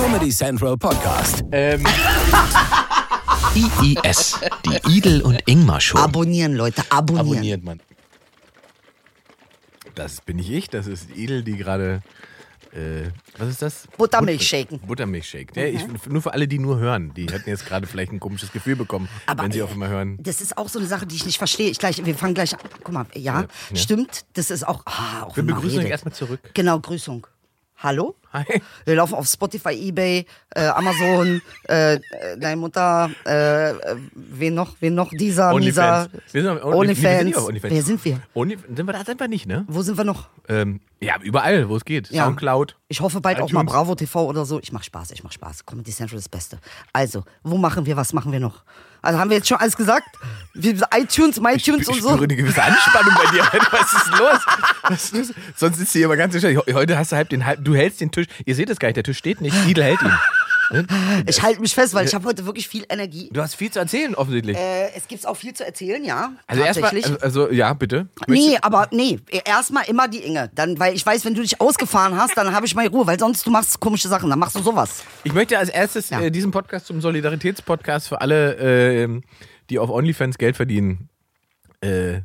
Comedy Central Podcast. Ähm, IIS, die Idel und Ingmar Show. Abonnieren, Leute, abonnieren. abonniert man. Das bin nicht ich, das ist Edel, die gerade. Äh, was ist das? Buttermilch But- shaken. Buttermilch shake. Ja, ich, nur für alle, die nur hören. Die hätten jetzt gerade vielleicht ein komisches Gefühl bekommen, Aber, wenn sie äh, auf einmal hören. Das ist auch so eine Sache, die ich nicht verstehe. Ich gleich, wir fangen gleich an. Guck mal, ja, Ja, ja. stimmt. Das ist auch. Ah, auch Wir wenn man begrüßen euch redet. erstmal zurück. Genau, Grüßung. Hallo? Hi. Wir laufen auf Spotify, Ebay, äh, Amazon, äh, äh, deine Mutter, äh, wen noch, wen noch, dieser, dieser, OnlyFans. Wir sind auf Only- nee, wir sind OnlyFans. nicht auf OnlyFans. Wer sind wir? Only, sind wir da sind wir nicht, ne? Wo sind wir noch? Ähm, ja, überall, wo es geht. Ja. Soundcloud. Ich hoffe bald auch mal iTunes. Bravo TV oder so. Ich mach Spaß, ich mach Spaß. Comedy Central ist das Beste. Also, wo machen wir, was machen wir noch? Also haben wir jetzt schon alles gesagt? ITunes, MyTunes ich und so. spüre eine gewisse Anspannung bei dir. Was ist los? Was ist los? Sonst sitzt du hier immer ganz still. Heute hast du halb den halb, du hältst den Tisch. Ihr seht es gar nicht, der Tisch steht nicht. Idel hält ihn. Ich halte mich fest, weil ich habe heute wirklich viel Energie. Du hast viel zu erzählen, offensichtlich. Äh, es gibt auch viel zu erzählen, ja. also erstmal, also, also ja, bitte. Nee, aber nee, erstmal immer die Inge. Dann, weil ich weiß, wenn du dich ausgefahren hast, dann habe ich meine Ruhe, weil sonst du machst komische Sachen, dann machst du sowas. Ich möchte als erstes Ja. äh, diesen Podcast zum Solidaritätspodcast für alle, äh, die auf OnlyFans Geld verdienen, äh,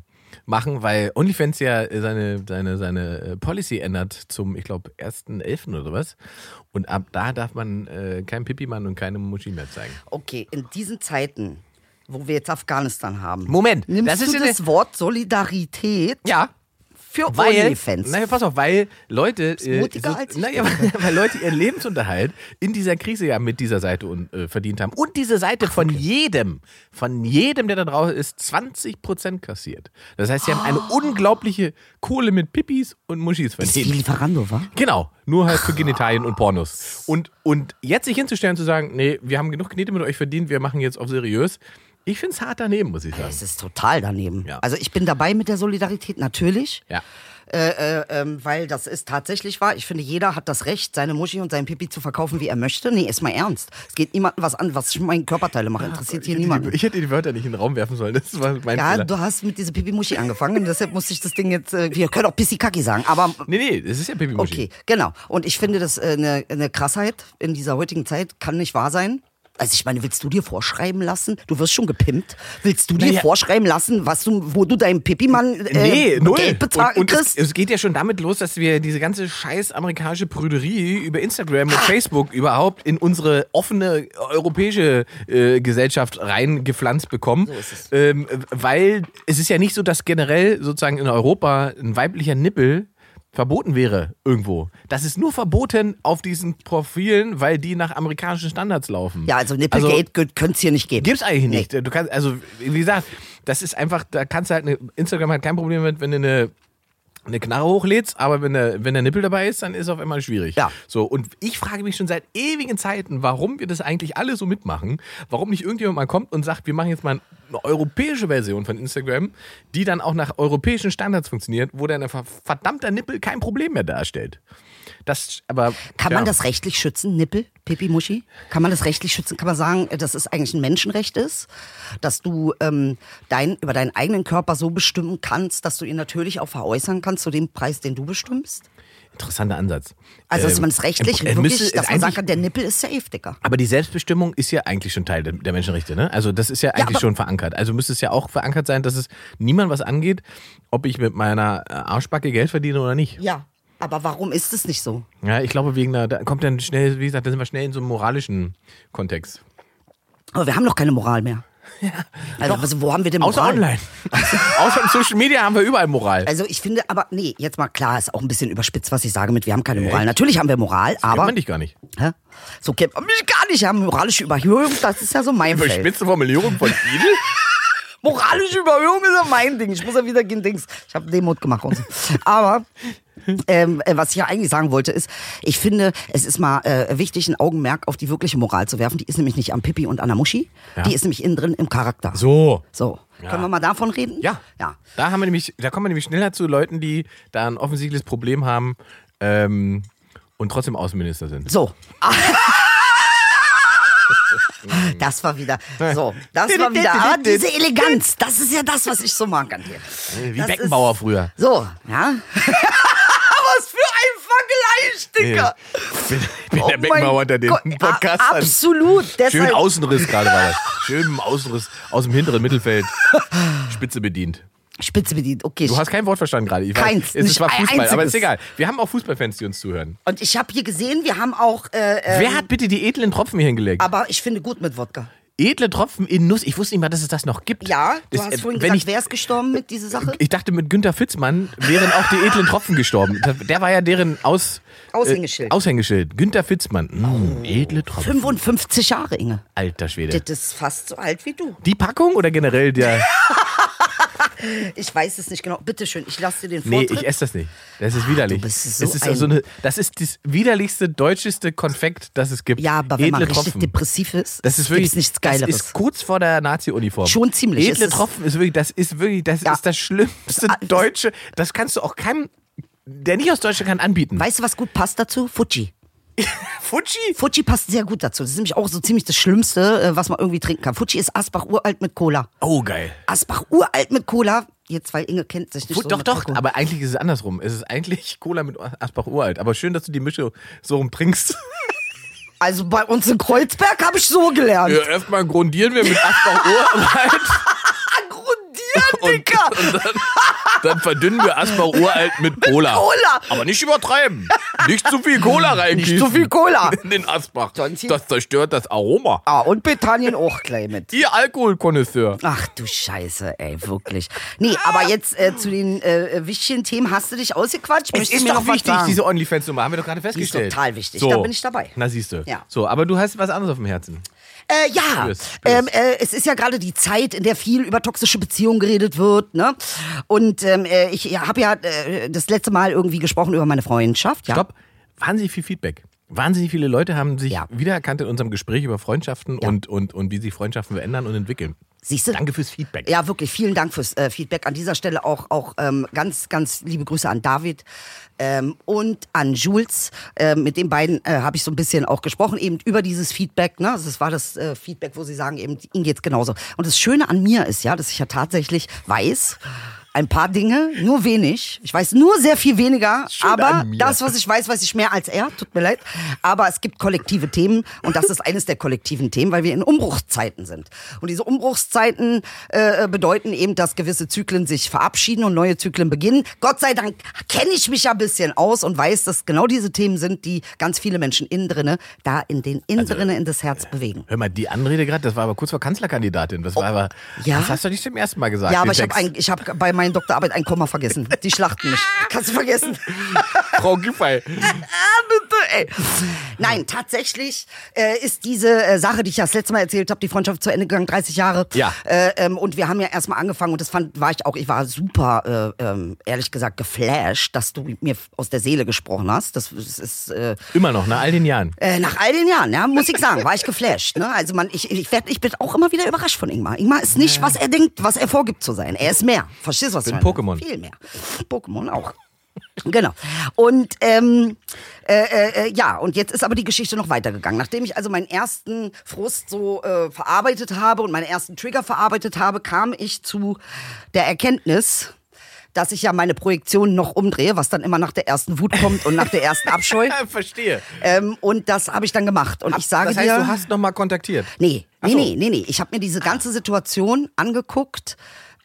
machen, weil OnlyFans ja seine, seine, seine äh, Policy ändert zum, ich glaube, 1.11. oder sowas. Und ab da darf man äh, kein Pipi-Mann und keine Muschi mehr zeigen. Okay, in diesen Zeiten, wo wir jetzt Afghanistan haben. Moment, Nimmst das ist du das Wort Solidarität Ja, für weil, OnlyFans? naja, pass auf, weil Leute, äh, mutiger als ich naja, weil, weil Leute ihren Lebensunterhalt in dieser Krise ja mit dieser Seite un, äh, verdient haben und diese Seite von jedem, von jedem, der da draußen ist, 20 Prozent kassiert. Das heißt, sie haben eine unglaubliche Kohle mit Pippis und Muschis Das ist wie verdient. Lieferando, wa? Genau, nur halt für Genitalien und Pornos. Und, und jetzt sich hinzustellen und zu sagen, nee, wir haben genug Knete mit euch verdient, wir machen jetzt auf seriös. Ich finde es hart daneben, muss ich sagen. Es ist total daneben. Ja. Also ich bin dabei mit der Solidarität, natürlich. Ja. Äh, äh, ähm, weil das ist tatsächlich wahr. Ich finde, jeder hat das Recht, seine Muschi und seinen Pipi zu verkaufen, wie er möchte. Nee, ist mal ernst. Es geht niemandem was an, was ich meinen Körperteile mache. Interessiert hier Ich hätte, niemanden. die, ich hätte die Wörter nicht in den Raum werfen sollen. Das war mein Ja, Fehler. du hast mit dieser Pipi-Muschi angefangen, deshalb musste ich das Ding jetzt, äh, wir können auch Pissi-Kacki sagen, aber Nee, nee, das ist ja Pipi Muschi. okay, genau. Und ich finde das äh, eine eine Krassheit in dieser heutigen Zeit, kann nicht wahr sein. Also ich meine, willst du dir vorschreiben lassen? Du wirst schon gepimpt. Willst du dir Naja. vorschreiben lassen, was du, wo du deinem Pipi-Mann äh, Nee, null. Geld bezahlen und, und es, kriegst? es geht ja schon damit los, dass wir diese ganze scheiß amerikanische Prüderie über Instagram und Facebook überhaupt in unsere offene europäische äh, Gesellschaft reingepflanzt bekommen. Ähm, weil es ist ja nicht so, dass generell sozusagen in Europa ein weiblicher Nippel verboten wäre irgendwo. Das ist nur verboten auf diesen Profilen, weil die nach amerikanischen Standards laufen. Ja, also Nippelgate also, könnte es hier nicht geben. Gibt's eigentlich nicht. Du kannst, also, wie gesagt, das ist einfach, da kannst du halt, eine, Instagram hat kein Problem mit, wenn du eine, eine Knarre hochlädst, aber wenn der, wenn der Nippel dabei ist, dann ist es auf einmal schwierig. Ja. So, und ich frage mich schon seit ewigen Zeiten, warum wir das eigentlich alle so mitmachen, warum nicht irgendjemand mal kommt und sagt, wir machen jetzt mal eine europäische Version von Instagram, die dann auch nach europäischen Standards funktioniert, wo dann ein verdammter Nippel kein Problem mehr darstellt. Das, aber, Kann ja. man das rechtlich schützen, Nippel, Pipi, Muschi? Kann man das rechtlich schützen? Kann man sagen, dass es eigentlich ein Menschenrecht ist, dass du ähm, dein, über deinen eigenen Körper so bestimmen kannst, dass du ihn natürlich auch veräußern kannst zu dem Preis, den du bestimmst? Interessanter Ansatz. Also, dass Ähm, man es rechtlich äh, wirklich, müsste- dass man sagen kann, der Nippel ist safe, Dicker. Aber die Selbstbestimmung ist ja eigentlich schon Teil der- Menschenrechte, ne? Also das ist ja eigentlich aber- schon verankert. Also müsste es ja auch verankert sein, dass es niemand was angeht, ob ich mit meiner äh, Arschbacke Geld verdiene oder nicht. Ja. Aber warum ist es nicht so? Ja, ich glaube wegen einer, da kommt dann schnell, wie gesagt, da sind wir schnell in so einem moralischen Kontext. Aber wir haben doch keine Moral mehr. Also, also, wo haben wir denn Moral? Außer online. Außer in Social Media haben wir überall Moral. Also ich finde, aber nee, jetzt mal klar, ist auch ein bisschen überspitzt, was ich sage mit, wir haben keine Moral. Natürlich haben wir Moral, Kennt aber man dich gar nicht. Hä? so kennt man mich gar nicht. Wir haben moralische Überhöhung, das ist ja so mein Feld. Überspitzte Formulierung von Idel? Moralische Überhöhung ist ja mein Ding. Ich muss ja wieder gehen Dings. Ich habe Demut gemacht und so. Aber ähm, äh, was ich ja eigentlich sagen wollte ist, ich finde, es ist mal äh, wichtig, ein Augenmerk auf die wirkliche Moral zu werfen. Die ist nämlich nicht am Pipi und an der Muschi. Ja. Die ist nämlich innen drin im Charakter. So. So. Ja. Können wir mal davon reden? Ja. Ja. Da haben wir nämlich, da kommen wir nämlich schneller zu Leuten, die da ein offensichtliches Problem haben ähm, und trotzdem Außenminister sind. So. Das war wieder, so, das war wieder, aber diese Eleganz, das ist ja das, was ich so mag an dir. Wie Das Beckenbauer ist- früher. So, ja. bin, ich bin der Oh mein Beckenbauer unter den Podcastern. a- Absolut. Schön Deshalb, Außenriss gerade war das. Schön Außenriss aus dem hinteren Mittelfeld. Spitze bedient. Spitze bedient. Okay. Du hast kein Wort verstanden gerade. Ich weiß, Keins, Es nicht war Fußball, aber einziges. ist egal. Wir haben auch Fußballfans, die uns zuhören. und ich habe hier gesehen, wir haben auch. Äh, ähm, Wer hat bitte die edlen Tropfen hier hingelegt? Aber ich finde gut mit Wodka. Edle Tropfen in Nuss. Ich wusste nicht mal, dass es das noch gibt. Ja, du Das, hast äh, vorhin wenn gesagt, ich, wer ist gestorben mit dieser Sache? ich dachte, mit Günter Fitzmann wären auch die edlen Tropfen gestorben. Der war ja deren Aus, Aushängeschild. Äh, Aushängeschild. Günter Fitzmann. Mm, edle Tropfen. 55 Jahre, Inge. Alter Schwede. Das ist fast so alt wie du. Die Packung oder generell der. Ich weiß es nicht genau. Bitte schön, ich lasse dir den Nee, Vortritt. ich esse das nicht. Das ist widerlich. du bist so es ist ein- so eine, das ist das widerlichste, deutscheste Konfekt, das es gibt. ja, aber wenn man Edle richtig Tropfen. depressiv ist, Das ist wirklich nichts Geileres. Das ist kurz vor der Nazi-Uniform. Schon ziemlich. Edle ist- Tropfen ist wirklich, das ist wirklich, das Ja. ist das schlimmste Ah, Deutsche. Das kannst du auch keinem, der nicht aus Deutschland kann, anbieten. weißt du, was gut passt dazu? Fuji. Fuji? Fuji passt sehr gut dazu. Das ist nämlich auch so ziemlich das Schlimmste, äh, was man irgendwie trinken kann. Fuji ist Asbach uralt mit Cola. Oh, geil. Asbach uralt mit Cola. Jetzt, weil Inge kennt sich nicht Fu- so doch, doch, Alkohol. aber eigentlich ist es andersrum. Es ist eigentlich Cola mit Asbach uralt. Aber schön, dass du die Mische so rum trinkst. Also bei uns in Kreuzberg habe ich so gelernt. Ja, erstmal grundieren wir mit Asbach uralt. Und, Dicker. und dann, dann verdünnen wir Asbach uralt mit Cola. Cola. Aber nicht übertreiben. Nicht zu viel Cola reingießen. Nicht zu viel Cola. In den Asbach. Das zerstört das Aroma. Ah, und Bethanien auch gleich mit. Ihr Alkoholkonnoisseur. Ach du Scheiße, ey, wirklich. Nee, aber jetzt äh, zu den äh, wichtigen Themen hast du dich ausgequatscht? Es ist mir doch wichtig, diese OnlyFans-Nummer. Haben wir doch gerade ist festgestellt. total wichtig. Da bin ich dabei. Na, siehst du. Ja. So, aber du hast was anderes auf dem Herzen. Äh, ja, Spür's, spür's. ähm, äh, es ist ja gerade die Zeit, in der viel über toxische Beziehungen geredet wird. Ne? Und ähm, äh, ich habe ja äh, das letzte Mal irgendwie gesprochen über meine Freundschaft. Ja? Stopp. Wahnsinnig viel Feedback. Wahnsinnig viele Leute haben sich Ja. wiedererkannt in unserem Gespräch über Freundschaften und, und, und wie sich Freundschaften verändern und entwickeln. Siehst du? Danke fürs Feedback. Ja, wirklich, vielen Dank fürs äh, Feedback. An dieser Stelle auch, auch ähm, ganz, ganz liebe Grüße an David ähm, und an Jules. Ähm, mit den beiden äh, habe ich so ein bisschen auch gesprochen, eben über dieses Feedback. Ne? Das war das äh, Feedback, wo sie sagen, eben, ihnen geht's genauso. Und das Schöne an mir ist ja, dass ich ja tatsächlich weiß, ein paar Dinge, nur wenig. Ich weiß nur sehr viel weniger, aber das, was ich weiß, weiß ich mehr als er. Tut mir leid. Aber es gibt kollektive Themen und das ist eines der kollektiven Themen, weil wir in Umbruchszeiten sind. Und diese Umbruchszeiten äh, bedeuten eben, dass gewisse Zyklen sich verabschieden und neue Zyklen beginnen. Gott sei Dank kenne ich mich ja ein bisschen aus und weiß, dass genau diese Themen sind, die ganz viele Menschen innen drinne, da in den innen drinne in das Herz bewegen. Hör mal, die Anrede gerade, das war aber kurz vor Kanzlerkandidatin. Das war aber, Oh, ja? das hast du nicht zum ersten Mal gesagt. Ja, aber ich habe hab bei meiner Doktorarbeit ein Komma vergessen. Die schlachten mich. Kannst du vergessen. Frau Giffey. Ey. Nein, tatsächlich äh, ist diese äh, Sache, die ich ja das letzte Mal erzählt habe, die Freundschaft zu Ende gegangen, 30 Jahre. Ja. Äh, ähm, und wir haben ja erstmal angefangen und das fand, war ich auch, ich war super, äh, ähm, ehrlich gesagt, geflasht, dass du mir aus der Seele gesprochen hast. Das, das ist äh, Immer noch, nach all den Jahren. äh, nach all den Jahren, ja, muss ich sagen, war ich geflasht. Ne? Also man, ich, ich, werd, ich bin auch immer wieder überrascht von Ingmar. Ingmar ist nicht, was er denkt, was er vorgibt zu sein. Er ist mehr. Verstehst du, was ich meine? Pokémon. Viel mehr. Pokémon auch. Genau. Und ähm, äh, äh, ja, und jetzt ist aber die Geschichte noch weitergegangen. Nachdem ich also meinen ersten Frust so äh, verarbeitet habe und meine ersten Trigger verarbeitet habe, kam ich zu der Erkenntnis, dass ich ja meine Projektion noch umdrehe, was dann immer nach der ersten Wut kommt und nach der ersten Abscheu. Ja, verstehe. Ähm, und das habe ich dann gemacht. Und ich sage das heißt, dir. du hast nochmal kontaktiert. Nee, nee, so. nee, nee, nee. Ich habe mir diese ganze Situation angeguckt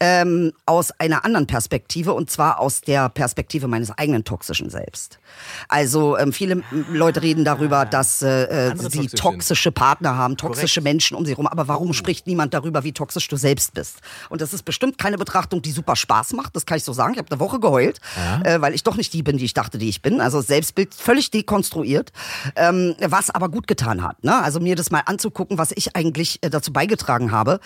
ähm, aus einer anderen Perspektive und zwar aus der Perspektive meines eigenen toxischen Selbst. Also ähm, viele Leute reden darüber, dass äh, äh, sie toxische Partner haben, toxische Korrekt. Menschen um sie herum. Aber warum spricht niemand darüber, wie toxisch du selbst bist? Und das ist bestimmt keine Betrachtung, die super Spaß macht. Das kann ich so sagen. Ich habe eine Woche geheult, äh, weil ich doch nicht die bin, die ich dachte, die ich bin. Also Selbstbild völlig dekonstruiert, ähm, was aber gut getan hat. Ne? Also mir das mal anzugucken, was ich eigentlich äh, dazu beigetragen habe,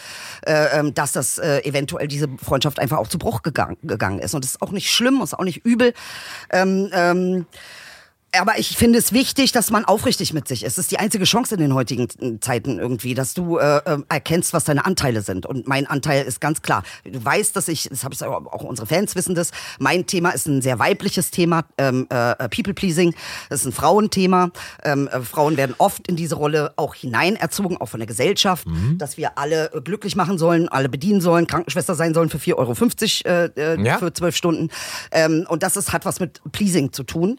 äh, ähm, dass das äh, eventuell diese Freundschaft einfach auch zu Bruch gegangen, gegangen ist. Und das ist auch nicht schlimm, ist auch nicht übel. Ähm, ähm, aber ich finde es wichtig, dass man aufrichtig mit sich ist. Es ist die einzige Chance in den heutigen äh, Zeiten irgendwie, dass du äh, äh, erkennst, was deine Anteile sind. Und mein Anteil ist ganz klar. Du weißt, dass ich, das habe ich auch, unsere Fans wissen das. Mein Thema ist ein sehr weibliches Thema, ähm, äh, People Pleasing. Das ist ein Frauenthema. Ähm, äh, Frauen werden oft in diese Rolle auch hineinerzogen, auch von der Gesellschaft, dass wir alle äh, glücklich machen sollen, alle bedienen sollen, Krankenschwester sein sollen für 4,50 Euro äh, äh, Ja. für zwölf Stunden. Ähm, und das ist, hat was mit Pleasing zu tun.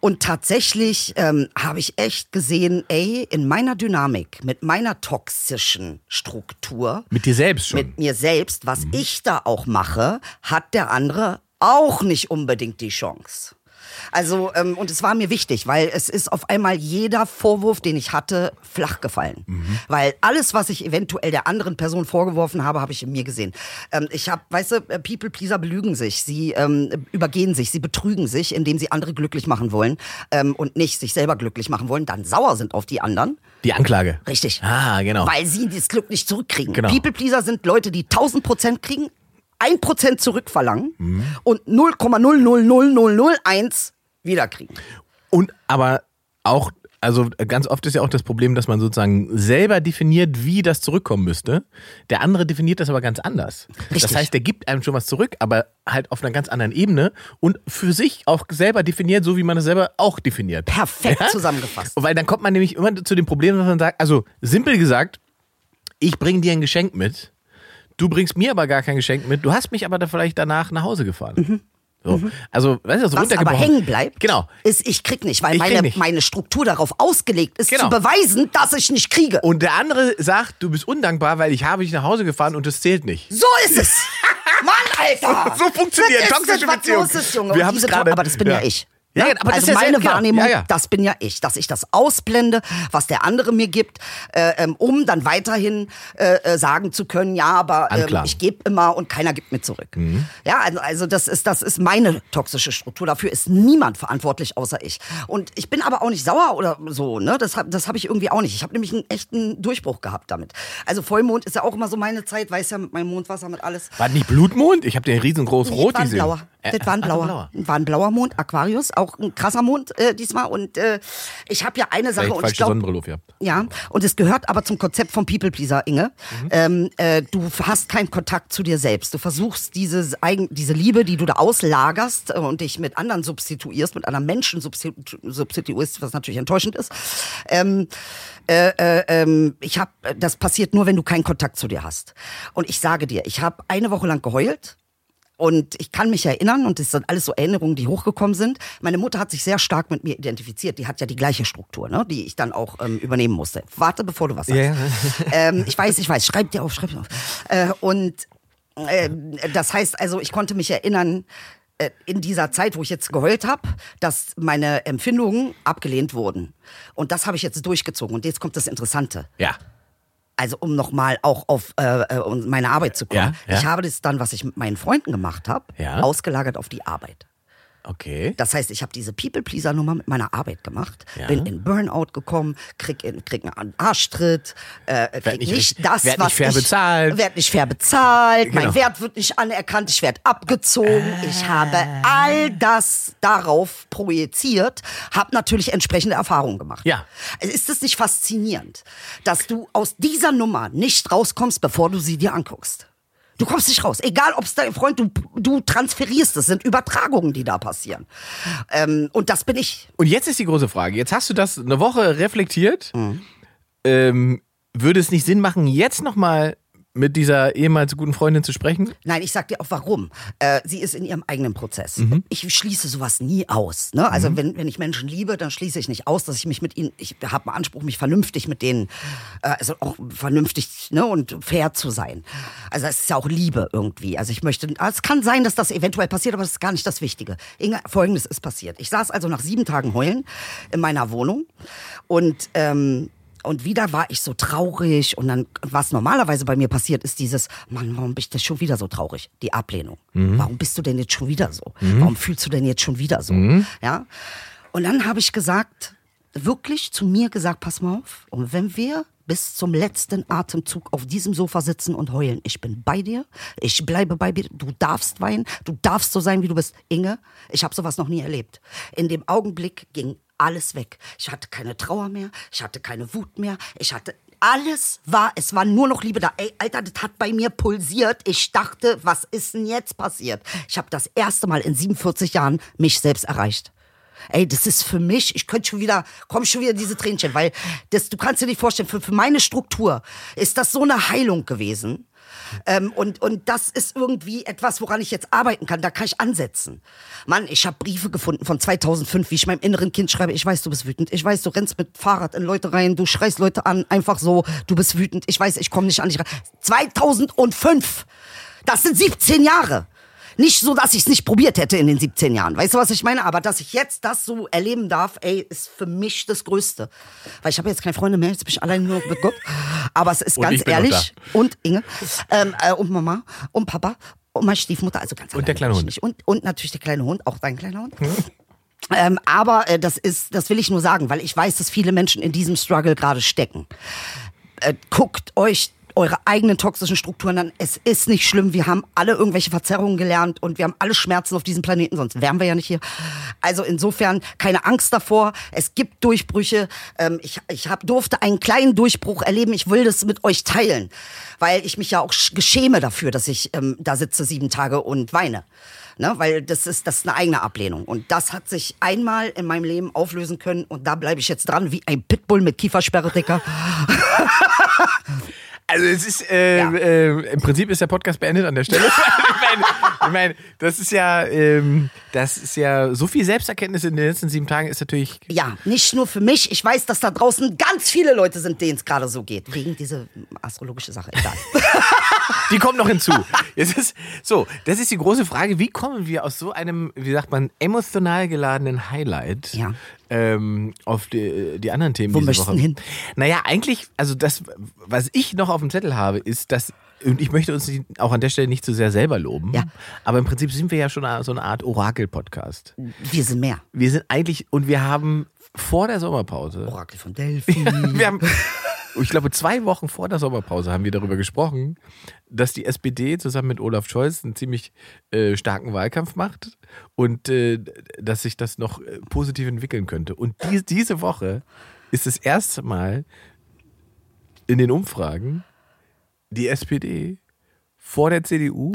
Und tatsächlich ähm, habe ich echt gesehen, ey, in meiner Dynamik, mit meiner toxischen Struktur, Mit dir selbst schon. mit mir selbst, was Mhm. ich da auch mache, hat der andere auch nicht unbedingt die Chance. Also, ähm, und es war mir wichtig, weil es ist auf einmal jeder Vorwurf, den ich hatte, flach gefallen. Mhm. Weil alles, was ich eventuell der anderen Person vorgeworfen habe, habe ich in mir gesehen. Ähm, ich habe, weißt du, äh, People-Pleaser belügen sich, sie ähm, übergehen sich, sie betrügen sich, indem sie andere glücklich machen wollen ähm, und nicht sich selber glücklich machen wollen, dann sauer sind auf die anderen. Die Anklage. Richtig. Ah, genau. Weil sie das Glück nicht zurückkriegen. Genau. People-Pleaser sind Leute, die 1000 Prozent kriegen, 1 Prozent zurückverlangen Mhm. und 0,00001 wiederkriegen. Und aber auch, also ganz oft ist ja auch das Problem, dass man sozusagen selber definiert, wie das zurückkommen müsste. Der andere definiert das aber ganz anders. Das Richtig. heißt, der gibt einem schon was zurück, aber halt auf einer ganz anderen Ebene und für sich auch selber definiert, so wie man es selber auch definiert. Perfekt zusammengefasst. Weil dann kommt man nämlich immer zu dem Problem, dass man sagt, also simpel gesagt, ich bringe dir ein Geschenk mit, du bringst mir aber gar kein Geschenk mit, du hast mich aber da vielleicht danach nach Hause gefahren. So. Also, weißt du, so Mhm. Was aber hängen bleibt, Genau. ist, ich krieg nicht, weil krieg meine, nicht. meine Struktur darauf ausgelegt ist, Genau. zu beweisen, dass ich nicht kriege. Und der andere sagt, du bist undankbar, weil ich habe dich nach Hause gefahren und das zählt nicht. so ist es. Mann, Alter. So funktioniert Das toxische es, Beziehung. ist, Junge. Wir To- gerade- Aber das bin ja, ja. ich. Ja, Ne? aber das also ist ja sehr meine. Wahrnehmung, Ja, ja. das bin ja ich, dass ich das ausblende, was der andere mir gibt, äh, ähm, um dann weiterhin äh, äh, sagen zu können, ja, aber Anklagen. ich gebe immer und keiner gibt mir zurück. Mhm. Ja, also, also das ist das ist meine toxische Struktur. Dafür ist niemand verantwortlich außer ich. Und ich bin aber auch nicht sauer oder so. Ne, das habe das hab ich irgendwie auch nicht. Ich habe nämlich einen echten Durchbruch gehabt damit. Also Vollmond ist ja auch immer so meine Zeit, weiß ja mit meinem Mondwasser mit alles. War das nicht Blutmond? Ich habe den riesengroß Nee, rot das gesehen. blauer. Äh, Das war ein ach, blauer. War ein blauer Mond, Aquarius, auch ein krasser Mond äh, diesmal. Und äh, ich habe ja eine Sache Vielleicht und ich glaube, Sonnenbrille auf gehabt. ja, und es gehört aber zum Konzept vom People Pleaser, Inge. Mhm. Ähm, äh, du hast keinen Kontakt zu dir selbst. Du versuchst diese, eigen, diese Liebe, die du da auslagerst äh, und dich mit anderen substituierst, mit anderen Menschen substitu substituierst, was natürlich enttäuschend ist. Ähm, äh, äh, ähm, ich habe, das passiert nur, wenn du keinen Kontakt zu dir hast. Und ich sage dir, ich habe eine Woche lang geheult. Und ich kann mich erinnern, und das sind alles so Erinnerungen, die hochgekommen sind. Meine Mutter hat sich sehr stark mit mir identifiziert. Die hat ja die gleiche Struktur, ne? die ich dann auch ähm, übernehmen musste. Warte, bevor du was sagst. Ja. ähm, ich weiß, ich weiß. Schreib dir auf, schreib dir auf. Äh, und äh, das heißt also, ich konnte mich erinnern, äh, in dieser Zeit, wo ich jetzt geheult habe, dass meine Empfindungen abgelehnt wurden. Und das habe ich jetzt durchgezogen. Und jetzt kommt das Interessante. Ja. Also um nochmal auch auf äh, äh, meine Arbeit zu kommen. Ja, ja. Ich habe das dann, was ich mit meinen Freunden gemacht habe, Ja. ausgelagert auf die Arbeit. Okay. Das heißt, ich habe diese People-Pleaser-Nummer mit meiner Arbeit gemacht, Ja. bin in Burnout gekommen, krieg, in, krieg einen Arschtritt, äh, krieg nicht nicht, richtig- das, werd was nicht fair ich, bezahlt. werd nicht fair bezahlt, mein Genau. Wert wird nicht anerkannt, ich werde abgezogen. Ich habe all das darauf projiziert, habe natürlich entsprechende Erfahrungen gemacht. Ja. Ist es nicht faszinierend, dass du aus dieser Nummer nicht rauskommst, bevor du sie dir anguckst? Du kommst nicht raus. Egal, ob es dein Freund, du, du transferierst. Es sind Übertragungen, die da passieren. Ähm, und das bin ich. Und jetzt ist die große Frage. Jetzt hast du das eine Woche reflektiert. Mhm. Ähm, würde es nicht Sinn machen, jetzt nochmal mit dieser ehemals guten Freundin zu sprechen? Nein, ich sag dir auch warum. Äh, sie ist in ihrem eigenen Prozess. Mhm. Ich schließe sowas nie aus. Ne? Also wenn, wenn ich Menschen liebe, dann schließe ich nicht aus, dass ich mich mit ihnen, ich habe einen Anspruch, mich vernünftig mit denen, äh, also auch vernünftig ne, und fair zu sein. Also es ist ja auch Liebe irgendwie. Also ich möchte, es kann sein, dass das eventuell passiert, aber das ist gar nicht das Wichtige. Inge, Folgendes ist passiert. Ich saß also nach sieben Tagen heulen in meiner Wohnung und ähm, und wieder war ich so traurig und dann, was normalerweise bei mir passiert, ist dieses, Mann, warum bin ich denn schon wieder so traurig? Die Ablehnung. Warum bist du denn jetzt schon wieder so? Warum fühlst du denn jetzt schon wieder so? Ja. Und dann habe ich gesagt, wirklich zu mir gesagt, pass mal auf. Und wenn wir bis zum letzten Atemzug auf diesem Sofa sitzen und heulen. Ich bin bei dir, ich bleibe bei dir, du darfst weinen, du darfst so sein, wie du bist. Inge, ich habe sowas noch nie erlebt. In dem Augenblick ging alles weg. Ich hatte keine Trauer mehr, ich hatte keine Wut mehr, ich hatte alles war, es war nur noch Liebe da. Ey, Alter, das hat bei mir pulsiert. Ich dachte, was ist denn jetzt passiert? Ich habe das erste Mal in 47 Jahren mich selbst erreicht. Ey, das ist für mich, ich könnte schon wieder, komm schon wieder diese Tränchen, weil das, du kannst dir nicht vorstellen, für, für meine Struktur ist das so eine Heilung gewesen. Ähm, und, und das ist irgendwie etwas, woran ich jetzt arbeiten kann. Da kann ich ansetzen. Mann, ich habe Briefe gefunden von 2005, wie ich meinem inneren Kind schreibe, ich weiß, du bist wütend. Ich weiß, du rennst mit Fahrrad in Leute rein, du schreist Leute an, einfach so, du bist wütend. Ich weiß, ich komme nicht an dich ran. 2005! Das sind 17 Jahre. Nicht so, dass ich es nicht probiert hätte in den 17 Jahren. Weißt du, was ich meine? Aber dass ich jetzt das so erleben darf, ey, ist für mich das Größte. Weil ich habe jetzt keine Freunde mehr, jetzt bin ich allein nur mit Gott. Aber es ist Und ganz ehrlich. Und Inge. Ähm, äh, und Mama. Und Papa. Und meine Stiefmutter. Also ganz Und der kleine Hund. Und, und natürlich der kleine Hund. Auch dein kleiner Hund. Ähm, aber äh, das ist, das will ich nur sagen, weil ich weiß, dass viele Menschen in diesem Struggle gerade stecken. Äh, guckt euch eure eigenen toxischen Strukturen an. Es ist nicht schlimm. Wir haben alle irgendwelche Verzerrungen gelernt und wir haben alle Schmerzen auf diesem Planeten, sonst wären wir ja nicht hier. Also insofern keine Angst davor. Es gibt Durchbrüche. Ähm, ich ich hab, durfte einen kleinen Durchbruch erleben. Ich will das mit euch teilen, weil ich mich ja auch sch- geschäme dafür, dass ich ähm, da sitze sieben Tage und weine. Ne, weil das ist, das ist eine eigene Ablehnung. Und das hat sich einmal in meinem Leben auflösen können. Und da bleibe ich jetzt dran, wie ein Pitbull mit Kiefersperre, Dicker. Also es ist, äh, Ja. äh, im Prinzip ist der Podcast beendet an der Stelle. ich meine, ich mein, das ist ja, ähm, das ist ja, so viel Selbsterkenntnis in den letzten sieben Tagen ist natürlich, Ja, nicht nur für mich. Ich weiß, dass da draußen ganz viele Leute sind, denen es gerade so geht. Wegen dieser astrologische Sache. Egal. die kommt noch hinzu. Jetzt ist, so, das ist die große Frage, wie kommen wir aus so einem, wie sagt man, emotional geladenen Highlight Ja. ähm, auf die, die anderen Themen Wo diese Woche? hin? Naja, eigentlich, also das, was ich noch auf dem Zettel habe, ist, dass und ich möchte uns auch an der Stelle nicht zu sehr selber loben. Ja. Aber im Prinzip sind wir ja schon so eine Art Orakel-Podcast. Wir sind mehr. Wir sind eigentlich, und wir haben vor der Sommerpause, Orakel von Delphi. wir haben, ich glaube, zwei Wochen vor der Sommerpause haben wir darüber gesprochen, dass die SPD zusammen mit Olaf Scholz einen ziemlich äh, starken Wahlkampf macht und äh, dass sich das noch äh, positiv entwickeln könnte. Und die, diese Woche ist das erste Mal in den Umfragen die SPD vor der CDU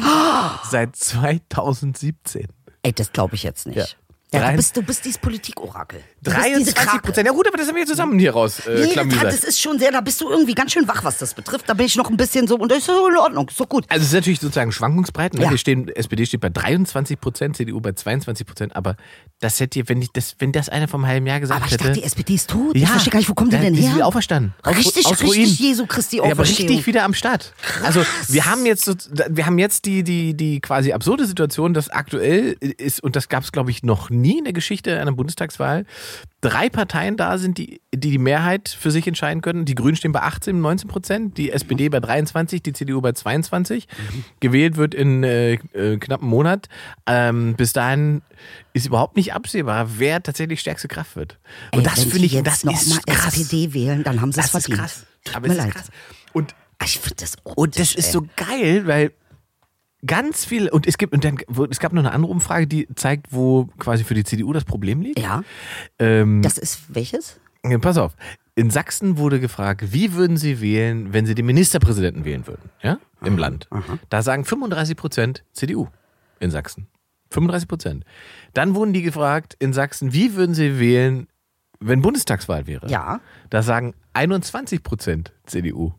seit 2017. Ey, das glaube ich jetzt nicht. Ja. Ja, du bist, du bist dieses Politikorakel. Du bist diese 23 Krake. Prozent. Ja gut, aber das haben wir zusammen hier raus äh, Nee, das, ist schon sehr, da bist du irgendwie ganz schön wach, was das betrifft. Da bin ich noch ein bisschen so, und das ist so in Ordnung, ist doch gut. Also es ist natürlich sozusagen Schwankungsbreiten. Ne? Ja. Wir stehen, SPD steht bei 23 Prozent, CDU bei 22 Prozent. Aber das hätte ihr, wenn ich das, wenn das einer vom halben Jahr gesagt Aber ich hätte. dachte, die SPD ist tot. Ich verstehe gar nicht, wo kommt die ja, denn die ist her? wieder auferstanden. Aus- Richtig, aus richtig Ruinen. Jesu Christi Ja, aber richtig wieder am Start. Also wir haben jetzt, so, wir haben jetzt die, die, die quasi absurde Situation, dass aktuell ist, und das gab es glaube ich noch nie in der Geschichte einer Bundestagswahl, drei Parteien da sind, die, die die Mehrheit für sich entscheiden können. Die Grünen stehen bei 18, 19 Prozent, die SPD bei 23, die CDU bei 22. Gewählt wird in äh, äh, knapp einem Monat. Ähm, bis dahin ist überhaupt nicht absehbar, wer tatsächlich stärkste Kraft wird. Und Ey, das finde ich, jetzt das noch ist mal krass. SPD wählen, dann haben sie es Das ist verdient. krass. Tut Aber mir es ist leid. krass. Und Ich finde das und das ist ey. so geil, weil ganz viele, und es gibt, und dann, es gab noch eine andere Umfrage, die zeigt, wo quasi für die CDU das Problem liegt. Ja, Ähm, das ist welches? pass auf. In Sachsen wurde gefragt, wie würden Sie wählen, wenn Sie den Ministerpräsidenten wählen würden, ja, im Land. Da sagen 35 Prozent CDU in Sachsen. 35 Prozent. Dann wurden die gefragt in Sachsen, wie würden Sie wählen, wenn Bundestagswahl wäre? Ja. Da sagen 21 Prozent CDU.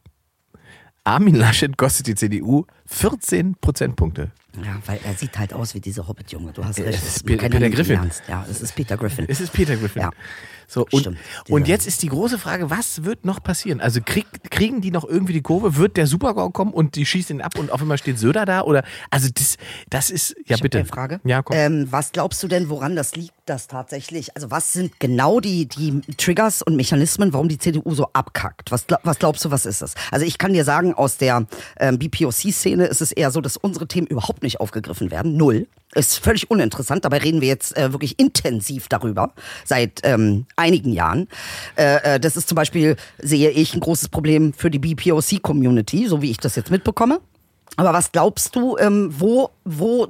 Armin Laschet kostet die CDU 14 Prozentpunkte. Ja, weil er sieht halt aus wie dieser Hobbit-Junge. Du hast recht. es ist Peter ihn Griffin. ernst. Ja, es ist Peter Griffin. Es ist Peter Griffin. Ja. So, und, Stimmt. und jetzt ist die große Frage, was wird noch passieren? Also krieg, kriegen die noch irgendwie die Kurve? Wird der Supergau kommen und die schießen ihn ab und auf einmal steht Söder da? Oder also das, das ist ja Ich bitte. eine Frage. Ja, komm. Ähm, was glaubst du denn, woran das liegt, dass tatsächlich, also was sind genau die, die Triggers und Mechanismen, warum die CDU so abkackt? Was, was glaubst du, was ist das? Also ich kann dir sagen, aus der ähm, BPOC-Szene ist es eher so, dass unsere Themen überhaupt nicht aufgegriffen werden. Null. Ist völlig uninteressant. Dabei reden wir jetzt äh, wirklich intensiv darüber seit ähm, einigen Jahren. Äh, äh, das ist zum Beispiel, sehe ich, ein großes Problem für die BPOC-Community, so wie ich das jetzt mitbekomme. Aber was glaubst du, ähm, wo, wo,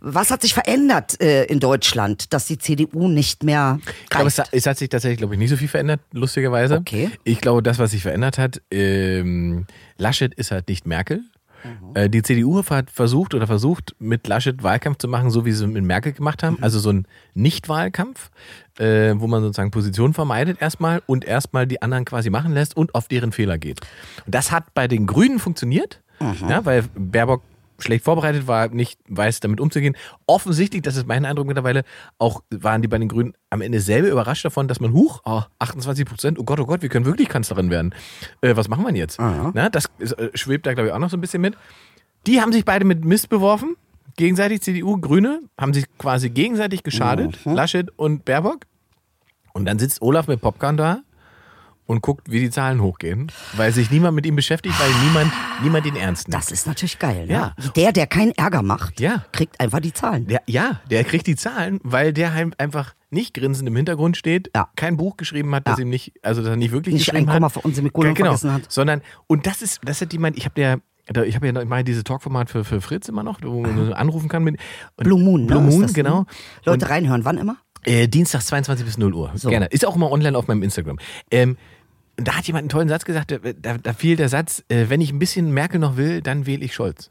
was hat sich verändert äh, in Deutschland, dass die CDU nicht mehr Ich glaube, es, greift? hat- es hat sich tatsächlich, glaube ich, nicht so viel verändert, lustigerweise. Okay. Ich glaube, das, was sich verändert hat, ähm, Laschet ist halt nicht Merkel. Mhm. Äh, die CDU hat versucht oder versucht, mit Laschet Wahlkampf zu machen, so wie sie mit Merkel gemacht haben. Mhm. Also so ein Nicht-Wahlkampf, äh, wo man sozusagen Positionen vermeidet erstmal und erstmal die anderen quasi machen lässt und auf deren Fehler geht. Und das hat bei den Grünen funktioniert. Ja, weil Baerbock schlecht vorbereitet war, nicht weiß, damit umzugehen. Offensichtlich, das ist mein Eindruck mittlerweile, auch waren die bei den Grünen am Ende selber überrascht davon, dass man, huch, oh, 28 Prozent, oh Gott, oh Gott, wir können wirklich Kanzlerin werden. Äh, was machen wir denn jetzt? Na, das ist, äh, schwebt da, glaube ich, auch noch so ein bisschen mit. Die haben sich beide mit Mist beworfen. Gegenseitig CDU, Grüne, haben sich quasi gegenseitig geschadet, Laschet und Baerbock. Und dann sitzt Olaf mit Popcorn da und guckt, wie die Zahlen hochgehen, weil sich niemand mit ihm beschäftigt, weil niemand, niemand ihn ernst nimmt. Das ist natürlich geil. Ne? Ja. Der, der keinen Ärger macht, Ja. kriegt einfach die Zahlen. Der, ja, der kriegt die Zahlen, weil der einfach nicht grinsend im Hintergrund steht, Ja. kein Buch geschrieben hat, das ihm nicht, also dass er nicht wirklich Nicht geschrieben ein Komma hat. von Semikolon genau, vergessen hat. Sondern, und das ist, das hat jemand, ich habe der, ich habe ja mache dieses Talkformat für, für Fritz immer noch, wo man so anrufen kann mit Blue Moon, ne? Blue Moon, das, genau. Leute Und, reinhören, wann immer? Äh, Dienstags 22 bis 0 Uhr. So. Gerne. Ist auch immer online auf meinem Instagram. Ähm, da hat jemand einen tollen Satz gesagt, da, da, da fiel der Satz, äh, wenn ich ein bisschen Merkel noch will, dann wähle ich Scholz.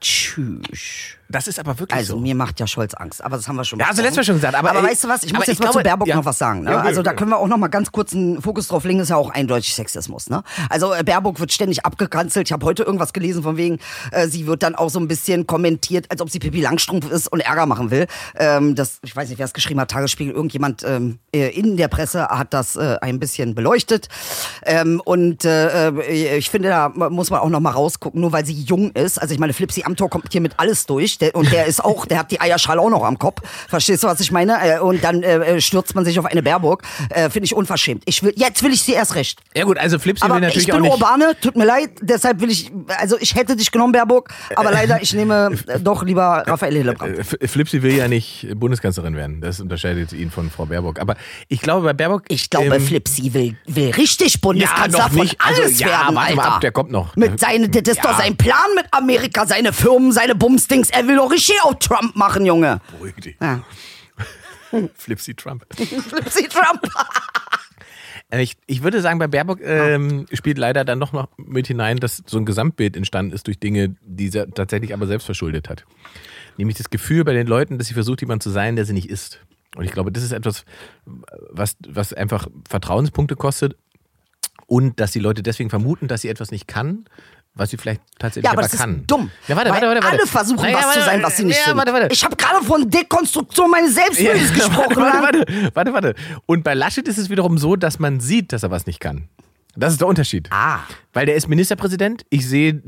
Tschüss. Das ist aber wirklich Also so. mir macht ja Scholz Angst, aber das haben wir schon Ja, besprochen. letztes Mal schon gesagt, aber, Aber, ey, weißt du was, ich muss jetzt ich mal glaube, zu Baerbock ja. noch was sagen. Ne? Ja, also da können wir auch noch mal ganz kurz einen Fokus drauf legen, ist ja auch eindeutig Sexismus. Ne? Also äh, Baerbock wird ständig abgekanzelt. Ich habe heute irgendwas gelesen von wegen, äh, sie wird dann auch so ein bisschen kommentiert, als ob sie Pippi Langstrumpf ist und Ärger machen will. Ähm, das, ich weiß nicht, wer es geschrieben hat, Tagesspiegel, irgendjemand ähm, äh, in der Presse hat das äh, ein bisschen beleuchtet. Ähm, und äh, äh, ich finde, da muss man auch noch mal rausgucken, nur weil sie jung ist. Also ich meine, Flipsy Amthor kommt hier mit alles durch der, und der ist auch, der hat die Eierschale auch noch am Kopf. Verstehst du, was ich meine? Äh, Und dann äh, stürzt man sich auf eine Baerbock. Äh, finde ich unverschämt. Ich will, jetzt will ich sie erst recht. Ja gut, also Flipsy Aber will natürlich ich auch bin nicht. Urbane, tut mir leid, deshalb will ich, also ich hätte dich genommen, Baerbock, aber leider, ich nehme äh, doch lieber Raphael Hillebrand. Äh, F- Flipsy will ja nicht Bundeskanzlerin werden. Das unterscheidet ihn von Frau Baerbock. Aber ich glaube, bei Baerbock. Ich glaube, ähm, Flipsy will, will richtig Bundeskanzler ja, von nicht. Also, alles ja, werden, warte mal Alter. ab, der kommt noch. Mit seine, das ist Ja. doch sein Plan mit Amerika, seine Firmen, seine Bumsdings. Er will doch richtig auf Trump machen, Junge. Beruhig dich. Ja. Flipsy Trump. Flipsy Trump. Äh, Ich, ich würde sagen, bei Baerbock ähm, spielt leider dann noch, noch mit hinein, dass so ein Gesamtbild entstanden ist durch Dinge, die sie tatsächlich aber selbst verschuldet hat. Nämlich das Gefühl bei den Leuten, dass sie versucht, jemand zu sein, der sie nicht ist. Und ich glaube, das ist etwas, was, was einfach Vertrauenspunkte kostet und dass die Leute deswegen vermuten, dass sie etwas nicht kann, was sie vielleicht tatsächlich Ja, aber aber das kann. ist dumm. Ja, warte, warte, warte, warte. Alle versuchen, Naja, was warte, zu sein, was sie nicht ja, sind. Warte, warte. Ich habe gerade von Dekonstruktion meines Selbstbildes gesprochen. warte, warte, warte, warte. Und bei Laschet ist es wiederum so, dass man sieht, dass er was nicht kann. Das ist der Unterschied. Ah. Weil der ist Ministerpräsident, ich sehe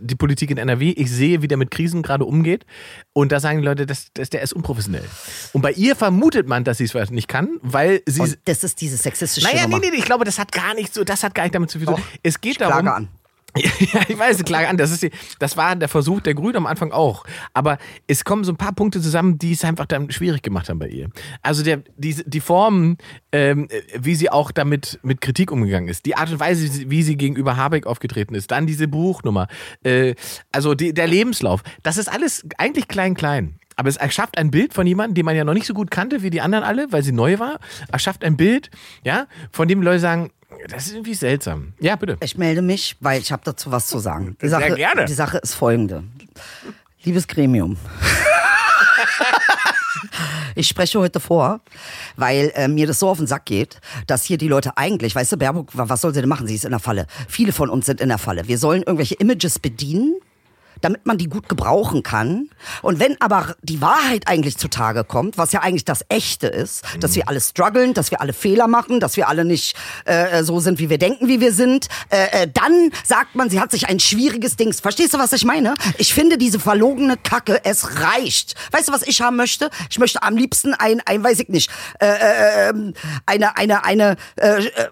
die Politik in NRW, ich sehe, wie der mit Krisen gerade umgeht. Und da sagen die Leute, das, das, der ist unprofessionell. Und bei ihr vermutet man, dass sie es nicht kann, weil sie. Und das ist diese sexistische naja, nee, nee, nee, ich glaube, das hat gar nicht so, das hat gar nicht damit zu tun. Doch, Es geht darum. an. Ja, ich weiß, klage an. Das, ist die, das war der Versuch der Grünen am Anfang auch. Aber es kommen so ein paar Punkte zusammen, die es einfach dann schwierig gemacht haben bei ihr. Also der, die, die Form, ähm, wie sie auch damit mit Kritik umgegangen ist, die Art und Weise, wie sie- gegenüber Habeck aufgetreten ist, dann diese Buchnummer, äh, also die, der Lebenslauf, das ist alles eigentlich klein-klein. Aber es erschafft ein Bild von jemandem, den man ja noch nicht so gut kannte wie die anderen alle, weil sie neu war. Erschafft ein Bild, ja, von dem Leute sagen, das ist irgendwie seltsam. Ja, bitte. Ich melde mich, weil ich habe dazu was zu sagen. Die Sehr Sache, gerne. Die Sache ist folgende. Liebes Gremium. Ich spreche heute vor, weil äh, mir das so auf den Sack geht, dass hier die Leute eigentlich, weißt du, Baerbock, wa- was soll sie denn machen? Sie ist in der Falle. Viele von uns sind in der Falle. Wir sollen irgendwelche Images bedienen, damit man die gut gebrauchen kann. Und wenn aber die Wahrheit eigentlich zutage kommt, was ja eigentlich das Echte ist, dass wir alle strugglen, dass wir alle Fehler machen, dass wir alle nicht äh, so sind, wie wir denken, wie wir sind, äh, äh, dann sagt man, sie hat sich ein schwieriges Dings. Verstehst du, was ich meine? Ich finde diese verlogene Kacke, es reicht. Weißt du, was ich haben möchte? Ich möchte am liebsten ein, ein weiß ich nicht, äh, äh, ähm, eine, eine, eine, äh, äh,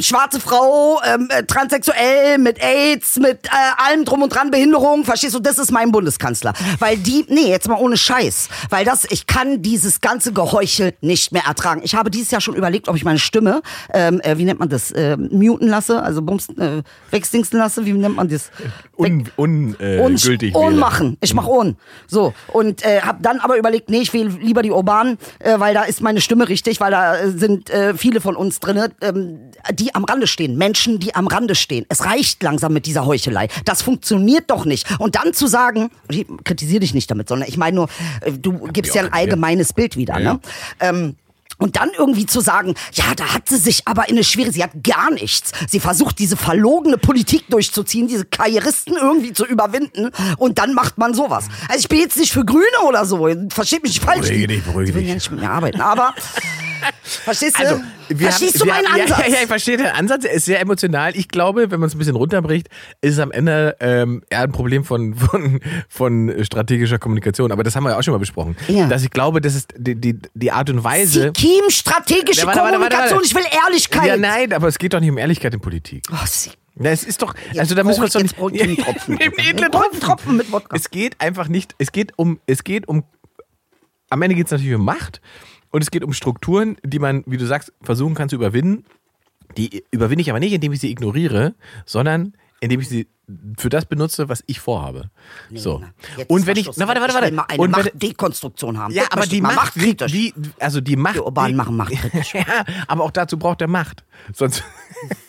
schwarze Frau, ähm, äh, transsexuell, mit AIDS, mit äh, allem drum und dran, Behinderung, verstehst du, das ist mein Bundeskanzler. Weil die, nee, jetzt mal ohne Scheiß, weil das, ich kann dieses ganze Geheuchel nicht mehr ertragen. Ich habe dieses Jahr schon überlegt, ob ich meine Stimme, ähm, äh, wie nennt man das, äh, muten lasse, also bums, äh, wegstinksen lasse, wie nennt man das? Un, un, äh, und gültig ohn wäre. machen. Ich mach ohn. So. Und äh, hab dann aber überlegt, nee, ich will lieber die Urbanen, äh, weil da ist meine Stimme richtig, weil da äh, sind äh, viele von uns drinne, ähm, die am Rande stehen. Menschen, die am Rande stehen. Es reicht langsam mit dieser Heuchelei. Das funktioniert doch nicht. Und dann zu sagen, ich kritisiere dich nicht damit, sondern ich meine nur, äh, du gibst ja ein allgemeines Bild wieder. Ja, Ne? Ähm, Und dann irgendwie zu sagen, ja, da hat sie sich aber in eine schwere, sie hat gar nichts. Sie versucht diese verlogene Politik durchzuziehen, diese Karrieristen irgendwie zu überwinden und dann macht man sowas. Also ich bin jetzt nicht für Grüne oder so, versteht mich nicht falsch. Beruhige dich, beruhige Sie will dich. ja nicht mit mir arbeiten, aber verstehst du? Also, wir verstehst haben, du meinen haben- Ansatz? Ja, ja, ich verstehe den Ansatz. Er ist sehr emotional. Ich glaube, wenn man es ein bisschen runterbricht, ist es am Ende ähm, eher ein Problem von, von, von strategischer Kommunikation. Aber das haben wir ja auch schon mal besprochen. Ja. Dass ich glaube, das ist die, die, die Art und Weise. Team strategische Ja, warte, warte, Kommunikation, warte. ich will Ehrlichkeit. Ja, nein, aber es geht doch nicht um Ehrlichkeit in Politik. Oh, sie- Na, es ist doch, also da müssen wir uns doch nicht. Tropfen. Einen Tropfen. Tropfen mit Wodka. Es geht einfach nicht, es geht um, es geht um, am Ende geht es natürlich um Macht und es geht um Strukturen, die man, wie du sagst, versuchen kann zu überwinden. Die überwinde ich aber nicht, indem ich sie ignoriere, sondern indem ich sie für das benutze, was ich vorhabe. so. Jetzt Und wenn ich, na, warte, warte, warte. mal eine Und wenn, Machtdekonstruktion haben. ja, Das aber die. Macht, die, die, also die Macht. Die Urbanen machen machtkritisch. ja, aber auch dazu braucht er Macht. Sonst,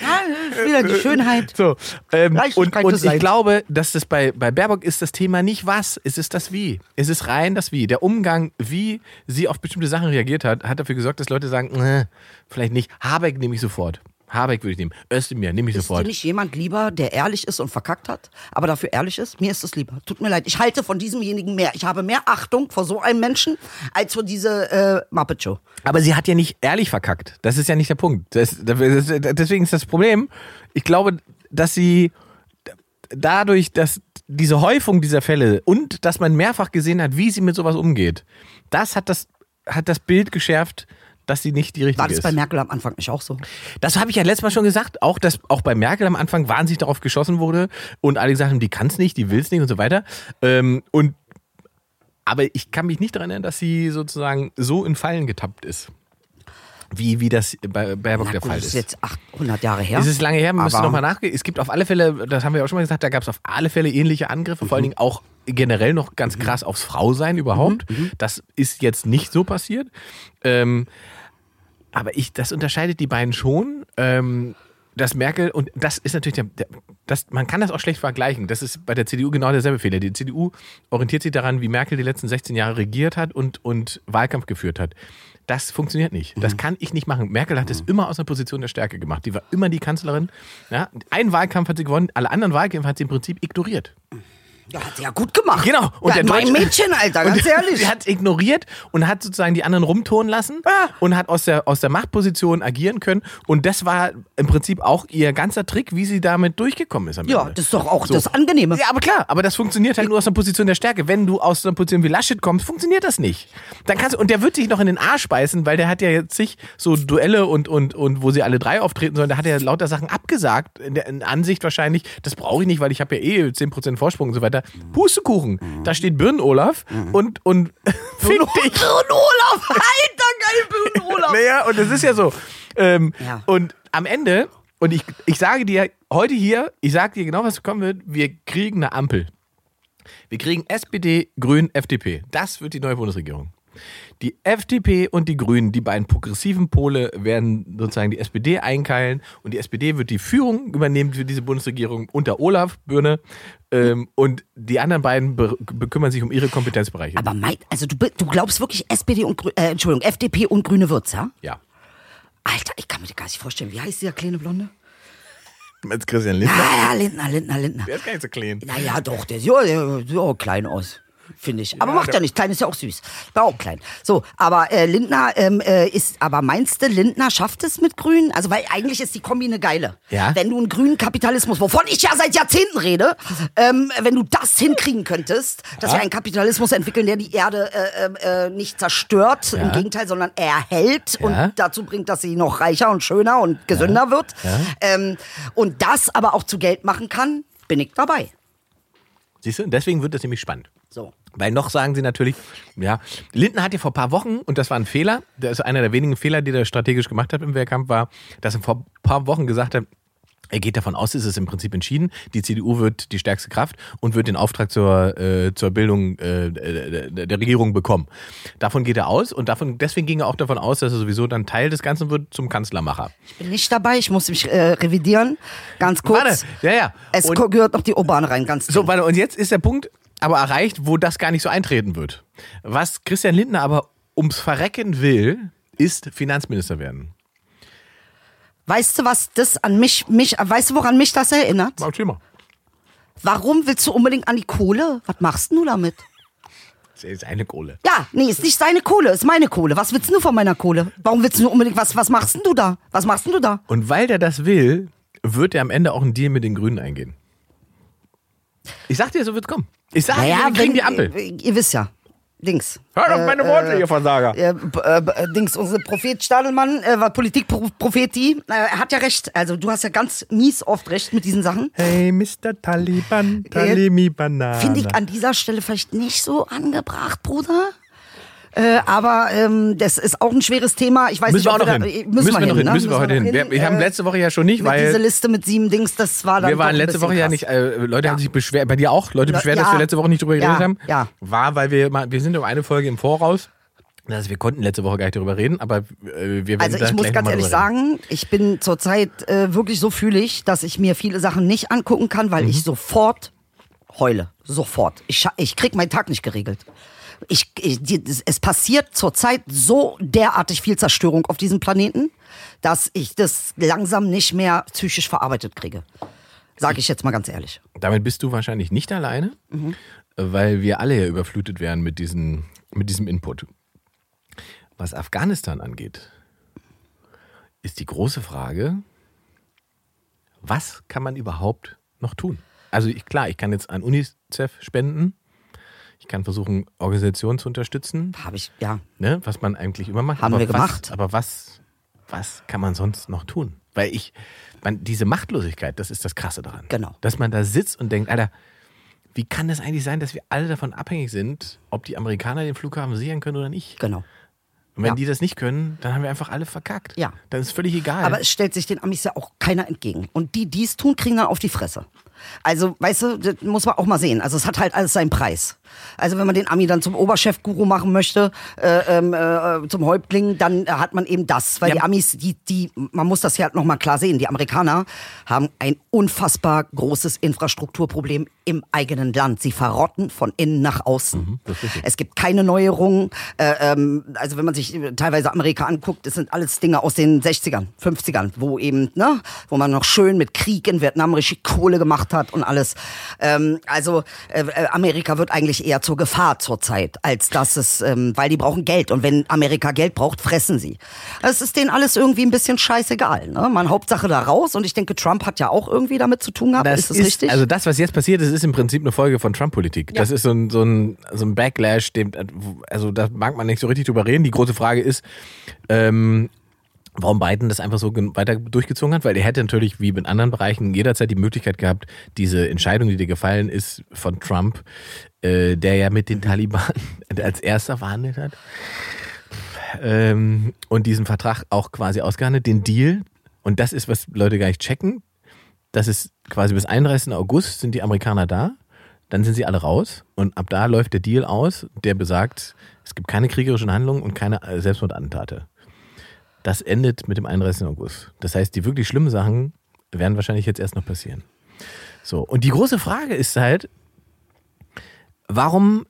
Ja, wieder die Schönheit. So, ähm, und, und ich glaube, dass das bei, bei Baerbock ist das Thema nicht was, es ist das Wie. Es ist rein das Wie. Der Umgang, wie sie auf bestimmte Sachen reagiert hat, hat dafür gesorgt, dass Leute sagen, äh, vielleicht nicht. Habeck nehme ich sofort. Habeck würde ich nehmen. Özdemir nehme ich Ist dir sofort. nicht jemand lieber, der ehrlich ist und verkackt hat, aber dafür ehrlich ist? Mir ist es lieber. Tut mir leid. Ich halte von diesemjenigen mehr. Ich habe mehr Achtung vor so einem Menschen als vor diese äh, Muppet Show. Aber sie hat ja nicht ehrlich verkackt. Das ist ja nicht der Punkt. Das, das, deswegen ist das Problem. Ich glaube, dass sie dadurch, dass diese Häufung dieser Fälle und dass man mehrfach gesehen hat, wie sie mit sowas umgeht, das hat das, hat das Bild geschärft, dass sie nicht die richtige War das ist. bei Merkel am Anfang nicht auch so? Das habe ich ja letztes Mal schon gesagt, auch dass auch bei Merkel am Anfang wahnsinnig darauf geschossen wurde und alle gesagt haben, die kann es nicht, die will es nicht und so weiter. Ähm, und aber ich kann mich nicht daran erinnern, dass sie sozusagen so in Fallen getappt ist. Wie, wie das bei Baerbock Na der gut, Fall das ist. ist jetzt 800 Jahre her. Es ist lange her, wir müssen nochmal nachgehen. Es gibt auf alle Fälle, das haben wir auch schon mal gesagt, da gab es auf alle Fälle ähnliche Angriffe, vor allen Dingen auch generell noch ganz krass aufs Frausein überhaupt. Das ist jetzt nicht so passiert. Ähm, aber ich, das unterscheidet die beiden schon. Ähm, dass Merkel, und das ist natürlich, der, der, das, man kann das auch schlecht vergleichen. Das ist bei der CDU genau derselbe Fehler. Die CDU orientiert sich daran, wie Merkel die letzten 16 Jahre regiert hat und, und Wahlkampf geführt hat. Das funktioniert nicht. Das kann ich nicht machen. Merkel hat es immer aus einer Position der Stärke gemacht. Die war immer die Kanzlerin. Ja, einen Wahlkampf hat sie gewonnen, alle anderen Wahlkämpfe hat sie im Prinzip ignoriert. Ja, hat sie ja gut gemacht. Genau. Und ja, mein Deutsche- Mädchen, Alter, ganz und ehrlich. Sie hat ignoriert und hat sozusagen die anderen rumtonen lassen und hat aus der, aus der Machtposition agieren können. Und das war im Prinzip auch ihr ganzer Trick, wie sie damit durchgekommen ist Ja, Ende. das ist doch auch So. das Angenehme. Ja, aber klar, aber das funktioniert halt nur aus einer Position der Stärke. Wenn du aus einer Position wie Laschet kommst, funktioniert das nicht. Dann kannst und der wird sich noch in den Arsch beißen, weil der hat ja jetzt sich so Duelle und, und, und wo sie alle drei auftreten sollen, da hat er lauter Sachen abgesagt, in der in Ansicht wahrscheinlich, das brauche ich nicht, weil ich habe ja eh 10% Vorsprung und so weiter. Pustekuchen, da steht Birnen-Olaf und, und fick dich. Birnen Olaf, alter geil, Birnen Olaf. Naja, und es ist ja so. Ähm, Ja. Und am Ende, und ich, ich sage dir heute hier, ich sage dir genau, was kommen wird, wir kriegen eine Ampel. Wir kriegen SPD, Grün, FDP. Das wird die neue Bundesregierung. Die FDP und die Grünen, die beiden progressiven Pole, werden sozusagen die SPD einkeilen und die SPD wird die Führung übernehmen für diese Bundesregierung unter Olaf Birne ähm, und die anderen beiden be bekümmern sich um ihre Kompetenzbereiche. Aber mein, also du, du glaubst wirklich SPD und Grü äh, Entschuldigung, FDP und Grüne wird's, ja? ja. Alter, ich kann mir das gar nicht vorstellen. Wie heißt dieser kleine Blonde? Jetzt Christian Lindner. Ja, ja, Lindner, Lindner, Lindner. Der ist gar nicht so klein. Naja, doch, der sieht ja, der sieht auch klein aus. Finde ich. Aber macht ja nicht. Klein ist ja auch süß. War auch klein. So, aber äh, Lindner ähm, äh, ist, aber meinst du, Lindner schafft es mit Grünen? Also, weil eigentlich ist die Kombi eine geile. Ja. Wenn du einen grünen Kapitalismus, wovon ich ja seit Jahrzehnten rede, ähm, wenn du das hinkriegen könntest, dass wir einen Kapitalismus entwickeln, der die Erde äh, äh, äh, nicht zerstört, im Gegenteil, sondern erhält Ja. und dazu bringt, dass sie noch reicher und schöner und gesünder wird. Ähm, und das aber auch zu Geld machen kann, bin ich dabei. Siehst du? Und deswegen wird das nämlich spannend. So. Weil noch sagen sie natürlich, ja, Lindner hat ja vor ein paar Wochen, und das war ein Fehler, das ist einer der wenigen Fehler, die er strategisch gemacht hat im Wahlkampf, war, dass er vor ein paar Wochen gesagt hat, er geht davon aus, es ist im Prinzip entschieden, die CDU wird die stärkste Kraft und wird den Auftrag zur, äh, zur Bildung äh, der, der Regierung bekommen. Davon geht er aus und davon, deswegen ging er auch davon aus, dass er sowieso dann Teil des Ganzen wird zum Kanzlermacher. bin nicht dabei, ich muss mich äh, revidieren. Ganz kurz. Warte, ja, ja. Es Und- gehört noch die Urban rein, ganz So, dringend. warte, und jetzt ist der Punkt aber erreicht, wo das gar nicht so eintreten wird. Was Christian Lindner aber ums Verrecken will, ist Finanzminister werden. Weißt du, was das an mich, mich, weißt du, woran mich das erinnert? Mach mal. Warum willst du unbedingt an die Kohle? Was machst du damit? Das ist eine Kohle. Ja, nee, ist nicht seine Kohle, ist meine Kohle. Was willst du von meiner Kohle? Warum willst du unbedingt, was, was machst du da? Was machst du da? Und weil der das will, wird er am Ende auch einen Deal mit den Grünen eingehen. Ich sag dir, so wird's kommen. Ich sag dir, wir kriegen die Ampel. Ihr, ihr wisst ja. Dings. Hör auf meine Worte, ihr Versager. Äh, äh, b- äh, Dings, unser Prophet Stadelmann, äh, war Politikprophet, äh, er hat ja recht. Also du hast ja ganz mies oft recht mit diesen Sachen. Hey, Mr. Taliban, Talimi Banana. Finde ich an dieser Stelle vielleicht nicht so angebracht, Bruder. Äh, aber ähm, das ist auch ein schweres Thema. Ich weiß Müssen wir auch nicht, noch ob hin. wir da, Müssen wir noch hin. ne? Müssen wir heute hin. Wir, wir haben Äh, letzte Woche ja schon nicht, mit diese weil Liste mit sieben Dings, das war dann wir waren letzte Woche ja krass. nicht, äh, Leute haben sich beschwert, bei dir auch, Leute Ja, beschwert, dass ja. wir letzte Woche nicht drüber Ja, geredet haben. ja. War, weil wir mal, wir sind um eine Folge im Voraus. Also wir konnten letzte Woche gar nicht darüber reden, aber äh, wir werden Also ich muss ganz ehrlich sagen, ich bin zurzeit äh, wirklich so fühlig, dass ich mir viele Sachen nicht angucken kann, weil Mhm. ich sofort heule. Sofort. Ich, ich krieg meinen Tag nicht geregelt. Ich, ich, es passiert zurzeit so derartig viel Zerstörung auf diesem Planeten, dass ich das langsam nicht mehr psychisch verarbeitet kriege. Sage ich jetzt mal ganz ehrlich. Damit bist du wahrscheinlich nicht alleine, Mhm. weil wir alle ja überflutet werden mit, diesen, mit diesem Input. Was Afghanistan angeht, ist die große Frage, was kann man überhaupt noch tun? Also ich, klar, ich kann jetzt an UNICEF spenden, ich kann versuchen, Organisationen zu unterstützen, Habe ich, ja. ne, was man eigentlich immer macht. Haben aber wir was, gemacht. Aber was, was kann man sonst noch tun? Weil ich, man, diese Machtlosigkeit, das ist das Krasse daran. Genau. Dass man da sitzt und denkt, Alter, wie kann das eigentlich sein, dass wir alle davon abhängig sind, ob die Amerikaner den Flughafen sichern können oder nicht? Genau. Und wenn Ja. die das nicht können, dann haben wir einfach alle verkackt. Ja. Dann ist völlig egal. Aber es stellt sich den Amis ja auch keiner entgegen. Und die, die es tun, kriegen dann auf die Fresse. Also, weißt du, das muss man auch mal sehen. Also, es hat halt alles seinen Preis. Also, wenn man den Ami dann zum Oberchef-Guru machen möchte, äh, ähm, äh, zum Häuptling, dann hat man eben das. Weil Ja. die Amis, die, die, man muss das ja noch mal klar sehen, die Amerikaner haben ein unfassbar großes Infrastrukturproblem im eigenen Land. Sie verrotten von innen nach außen. Mhm. Es gibt keine Neuerungen. Äh, ähm, also wenn man sich äh, teilweise Amerika anguckt, das sind alles Dinge aus den 60ern, 50ern, wo eben, ne, wo man noch schön mit Krieg in Vietnam richtig Kohle gemacht hat und alles. Ähm, also äh, äh, Amerika wird eigentlich eher zur Gefahr zurzeit, als dass es, ähm, weil die brauchen Geld und wenn Amerika Geld braucht, fressen sie. Es ist denen alles irgendwie ein bisschen scheißegal. Ne? Man Hauptsache da raus und ich denke, Trump hat ja auch irgendwie damit zu tun gehabt. das ist das richtig? Also das, was jetzt passiert ist, ist im Prinzip eine Folge von Trump-Politik. Das ist so ein, so, ein, so ein Backlash, dem, also da mag man nicht so richtig drüber reden. Die große Frage ist, ähm, warum Biden das einfach so weiter durchgezogen hat, weil er hätte natürlich, wie in anderen Bereichen, jederzeit die Möglichkeit gehabt, diese Entscheidung, die dir gefallen ist von Trump, äh, der ja mit den Taliban als erster verhandelt hat, ähm, und diesen Vertrag auch quasi ausgehandelt, den Deal. Und das ist, was Leute gar nicht checken. Das ist quasi bis 31. August sind die Amerikaner da. Dann sind sie alle raus. Und ab da läuft der Deal aus, der besagt, es gibt keine kriegerischen Handlungen und keine äh, Selbstmordattentate. Das endet mit dem 31. August. Das heißt, die wirklich schlimmen Sachen werden wahrscheinlich jetzt erst noch passieren. So. Und die große Frage ist halt, warum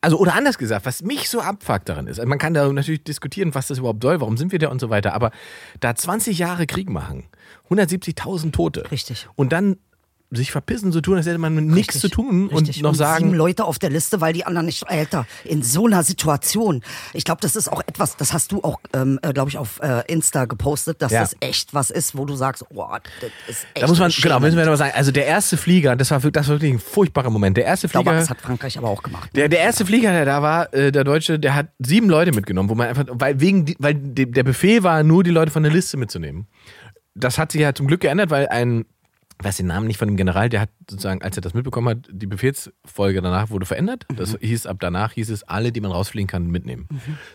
also, oder anders gesagt, was mich so abfuckt daran ist, also man kann da natürlich diskutieren, was das überhaupt soll, warum sind wir da und so weiter, aber da 20 Jahre Krieg machen, 170.000 Tote. Richtig. Und dann sich verpissen zu tun, als hätte man nichts Richtig. zu tun Richtig. und noch Sieben sagen, Leute auf der Liste, weil die anderen nicht. Alter, in so einer Situation. Ich glaube, das ist auch etwas, das hast du auch, ähm, glaube ich, auf äh, Insta gepostet, dass Ja. das echt was ist, wo du sagst, oh, das ist echt. da muss man, genau, müssen wir noch mal sagen, also der erste Flieger, das war, wirklich- das war wirklich ein furchtbarer Moment. Der erste Flieger. das hat Frankreich aber auch gemacht. Der, der erste Flieger, der da war, äh, der Deutsche, der hat sieben Leute mitgenommen, wo man einfach, weil wegen, weil de- der Befehl war, nur die Leute von der Liste mitzunehmen. Das hat sich ja zum Glück geändert, weil ein, weiß den Namen nicht von dem General, der hat sozusagen, als er das mitbekommen hat, die Befehlsfolge danach wurde verändert. Das hieß, ab danach hieß es, alle, die man rausfliegen kann, mitnehmen.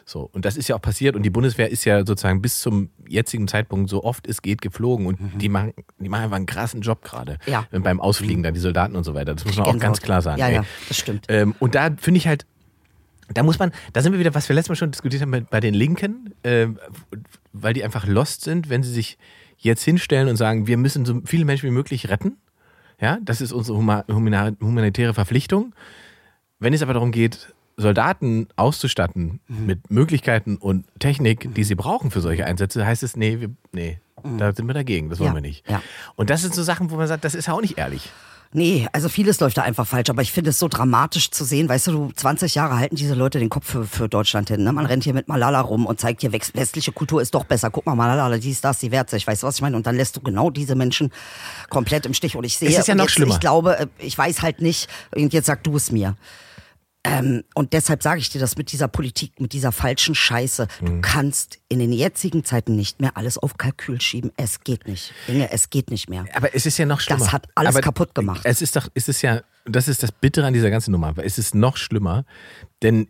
So. Und das ist ja auch passiert und die Bundeswehr ist ja sozusagen bis zum jetzigen Zeitpunkt so oft es geht geflogen und die machen, die machen einfach einen krassen Job gerade. Ja. Beim Ausfliegen da, die Soldaten und so weiter. Das muss man auch ganz klar sagen. Ja, ey. ja, das stimmt. Ähm, und da finde ich halt, da muss man, da sind wir wieder, was wir letztes Mal schon diskutiert haben bei, bei den Linken, ähm, weil die einfach lost sind, wenn sie sich jetzt hinstellen und sagen, wir müssen so viele Menschen wie möglich retten. Ja, das ist unsere humanitäre Verpflichtung. Wenn es aber darum geht, Soldaten auszustatten mit Möglichkeiten und Technik, die sie brauchen für solche Einsätze, heißt es, nee, wir, nee, da sind wir dagegen, das wollen Ja, wir nicht. ja. Und das sind so Sachen, wo man sagt, das ist ja auch nicht ehrlich. Nee, also vieles läuft da einfach falsch, aber ich finde es so dramatisch zu sehen. Weißt du, du 20 Jahre halten diese Leute den Kopf für, für Deutschland hin. Ne? Man rennt hier mit Malala rum und zeigt hier, west- westliche Kultur ist doch besser. Guck mal, Malala, die ist das, die wehrt sich. Weißt du, was ich meine? Und dann lässt du genau diese Menschen komplett im Stich. Und ich sehe, Es ist ja noch jetzt, schlimmer. ich glaube, äh, ich weiß halt nicht, und jetzt sag du es mir. Ähm, und deshalb sage ich dir das mit dieser Politik, mit dieser falschen Scheiße. Mhm. Du kannst in den jetzigen Zeiten nicht mehr alles auf Kalkül schieben. Es geht nicht. Inge, es geht nicht mehr. Aber es ist ja noch schlimmer. hat alles Aber kaputt gemacht. Es ist doch, es ist ja, das ist das Bittere an dieser ganzen Nummer. aber Es ist noch schlimmer, denn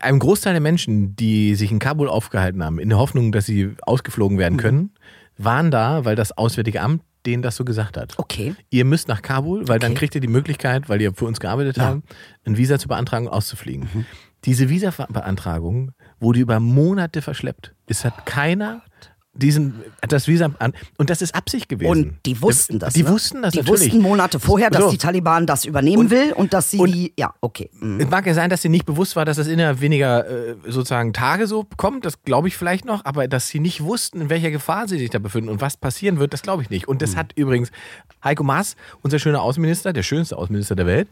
einem Großteil der Menschen, die sich in Kabul aufgehalten haben, in der Hoffnung, dass sie ausgeflogen werden Mhm. können, waren da, weil das Auswärtige Amt denen das so gesagt hat. Okay. Ihr müsst nach Kabul, weil dann Okay. kriegt ihr die Möglichkeit, weil ihr für uns gearbeitet Ja. habt, ein Visa zu beantragen und auszufliegen. Diese Visa-Beantragung wurde über Monate verschleppt. Es hat keiner diesen, das Visa an, und das ist Absicht gewesen. Und die wussten das. Die ne? wussten das Die natürlich. wussten Monate vorher, dass So. die Taliban das übernehmen will und dass sie und- die. Ja, okay. Mhm. Es mag ja sein, dass sie nicht bewusst war, dass es innerhalb weniger äh, sozusagen Tage so kommt, das glaube ich vielleicht noch, aber dass sie nicht wussten, in welcher Gefahr sie sich da befinden und was passieren wird, das glaube ich nicht. Und das hat übrigens Heiko Maas, unser schöner Außenminister, der schönste Außenminister der Welt,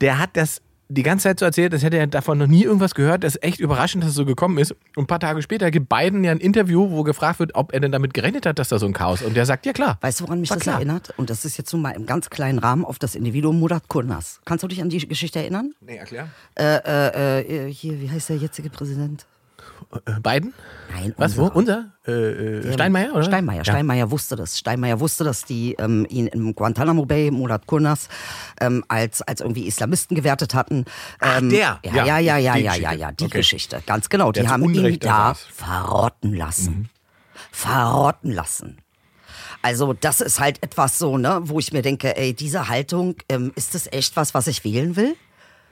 der hat das die ganze Zeit so erzählt, als hätte er davon noch nie irgendwas gehört. Das ist echt überraschend, dass es so gekommen ist. Und ein paar Tage später gibt Biden ja ein Interview, wo gefragt wird, ob er denn damit gerechnet hat, dass da so ein Chaos. Und der sagt, ja klar. Weißt du, woran mich das klar. erinnert? Und das ist jetzt nun mal im ganz kleinen Rahmen auf das Individuum Murat Kurnas. Kannst du dich an die Geschichte erinnern? Nee, erklär. Äh, äh, äh, hier, wie heißt der jetzige Präsident? Äh, Biden? Nein, Was, wo? unser. Unser? Äh, äh, Steinmeier, oder? Steinmeier. Ja. Steinmeier wusste das. Steinmeier wusste, dass die ähm, ihn im Guantanamo Bay, Murat Kurnas, ähm, als, als irgendwie Islamisten gewertet hatten. Ach, Ähm, der. Ja, Ja, ja, ja, ja, die ja, ja, die Okay. Geschichte. Ganz genau. Der die haben ihn Unrecht da da saß. verrotten lassen. Verrotten lassen. Also das ist halt etwas so, ne, wo ich mir denke, ey, diese Haltung, ähm, ist das echt was, was ich wählen will?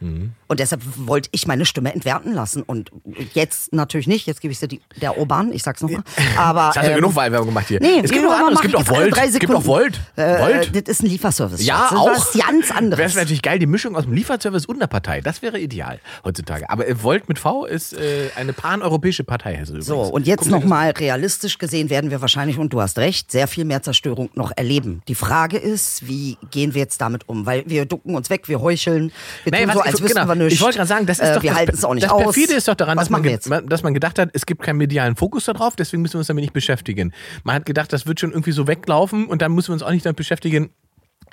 Mhm. Und deshalb wollte ich meine Stimme entwerten lassen. Und jetzt natürlich nicht. Jetzt gebe ich sie die, der Urban, ich sag's nochmal. Aber. Hast du ähm, genug Wahlwerbung gemacht hier. Nee, es gibt noch andere, es gibt ich auch Volt. Es gibt auch. Volt. Äh, Volt. Das ist ein Lieferservice. Ja, das auch. ist was ganz anderes. Wäre natürlich geil, die Mischung aus dem Lieferservice und einer Partei. Das wäre ideal heutzutage. Aber äh, Volt mit V ist äh, eine paneuropäische Partei. Hesse So, übrigens. und jetzt das nochmal realistisch gesehen werden wir wahrscheinlich, und du hast recht, sehr viel mehr Zerstörung noch erleben. Die Frage ist, wie gehen wir jetzt damit um? Weil wir ducken uns weg, wir heucheln, wir Naja, tun so, ich- als wüssten genau. wir nichts. Ich wollte gerade sagen, das ist äh, doch Wir das, halten es auch nicht das aus. perfide ist doch daran, dass man, dass man gedacht hat, es gibt keinen medialen Fokus darauf, deswegen müssen wir uns damit nicht beschäftigen. Man hat gedacht, das wird schon irgendwie so weglaufen und dann müssen wir uns auch nicht damit beschäftigen,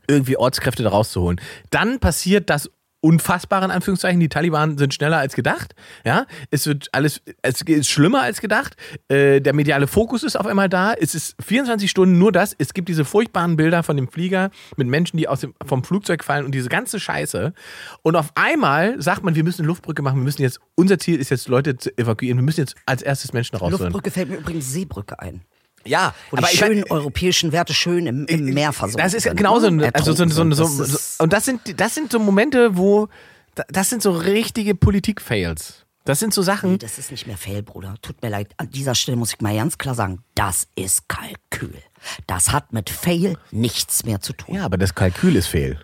irgendwie Ortskräfte da rauszuholen. Dann passiert das Unfassbare in Anführungszeichen. Die Taliban sind schneller als gedacht. Ja, es wird alles, es ist schlimmer als gedacht. Äh, der mediale Fokus ist auf einmal da. Es ist 24 Stunden nur das. Es gibt diese furchtbaren Bilder von dem Flieger mit Menschen, die aus dem, vom Flugzeug fallen und diese ganze Scheiße. Und auf einmal sagt man, wir müssen eine Luftbrücke machen. Wir müssen jetzt, unser Ziel ist jetzt Leute zu evakuieren. Wir müssen jetzt als erstes Menschen rausholen. Luftbrücke fällt mir übrigens Seebrücke ein. Ja, Wo die ich schönen mein- europäischen Werte schön im, im Meer versunken das ist sind, genauso, ne? also so, so, so, so, und das sind das sind so Momente, wo da- das sind so richtige Politik-Fails. Das sind so Sachen. Das ist nicht mehr Fail, Bruder. Tut mir leid. An dieser Stelle muss ich mal ganz klar sagen, das ist Kalkül. Das hat mit Fail nichts mehr zu tun. Ja, aber das Kalkül ist Fail.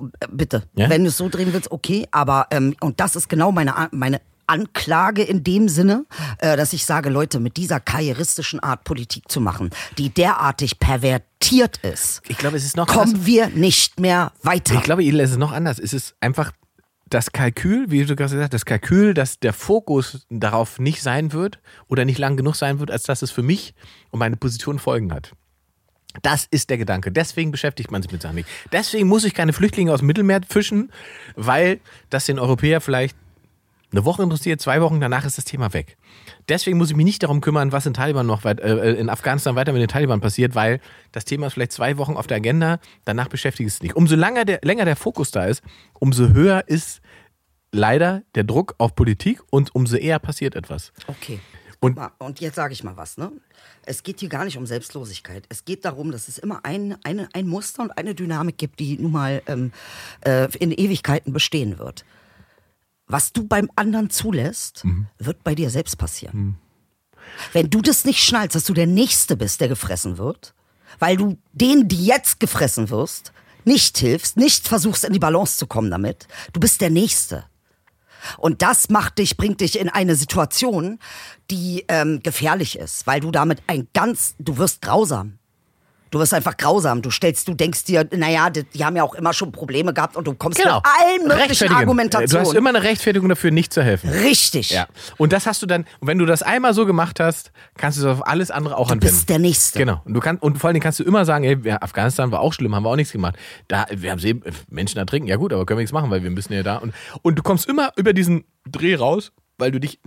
Äh, Bitte. Ja? Wenn du es so drehen willst, okay. Aber, ähm, und das ist genau meine, meine Anklage in dem Sinne, äh, dass ich sage, Leute, mit dieser karrieristischen Art Politik zu machen, die derartig pervertiert ist, Ich glaube, es ist noch kommen wir nicht mehr weiter. Ich glaube, Edel, es ist noch anders. Es ist einfach das Kalkül, wie du gerade gesagt hast, das Kalkül, dass der Fokus darauf nicht sein wird oder nicht lang genug sein wird, als dass es für mich und meine Position Folgen hat. Das ist der Gedanke. Deswegen beschäftigt man sich mit Sachen nicht. Deswegen muss ich keine Flüchtlinge aus dem Mittelmeer fischen, weil das den Europäer vielleicht eine Woche interessiert, zwei Wochen danach ist das Thema weg. Deswegen muss ich mich nicht darum kümmern, was in Taliban noch weit, äh, in Afghanistan weiter mit den Taliban passiert, weil das Thema ist vielleicht zwei Wochen auf der Agenda, danach beschäftigt es nicht. Umso länger der, länger der Fokus da ist, umso höher ist leider der Druck auf Politik und umso eher passiert etwas. Okay. Und- Und, jetzt sage ich mal was, ne? Es geht hier gar nicht um Selbstlosigkeit. Es geht darum, dass es immer ein, eine, ein Muster und eine Dynamik gibt, die nun mal ähm, äh, in Ewigkeiten bestehen wird. Was du beim anderen zulässt, Mhm. wird bei dir selbst passieren. Wenn du das nicht schnallst, dass du der Nächste bist, der gefressen wird, weil du den, die jetzt gefressen wirst, nicht hilfst, nicht versuchst in die Balance zu kommen damit, du bist der Nächste. Und das macht dich, bringt dich in eine Situation, die ähm, gefährlich ist, weil du damit ein ganz, du wirst grausam. Du wirst einfach grausam. Du stellst, du denkst dir, naja, die, die haben ja auch immer schon Probleme gehabt und du kommst Genau. mit allen möglichen. Argumentationen. Du hast immer eine Rechtfertigung dafür, nicht zu helfen. Richtig. Ja. Und das hast du dann, wenn du das einmal so gemacht hast, kannst du es auf alles andere auch Du anwenden. bist der Nächste. Genau. Und, du kannst, und vor allen Dingen kannst du immer sagen, ey, Afghanistan war auch schlimm, haben wir auch nichts gemacht. Da, wir haben sie, Menschen ertrinken, ja gut, aber können wir nichts machen, weil wir müssen ja da. Und, und du kommst immer über diesen Dreh raus, weil du dich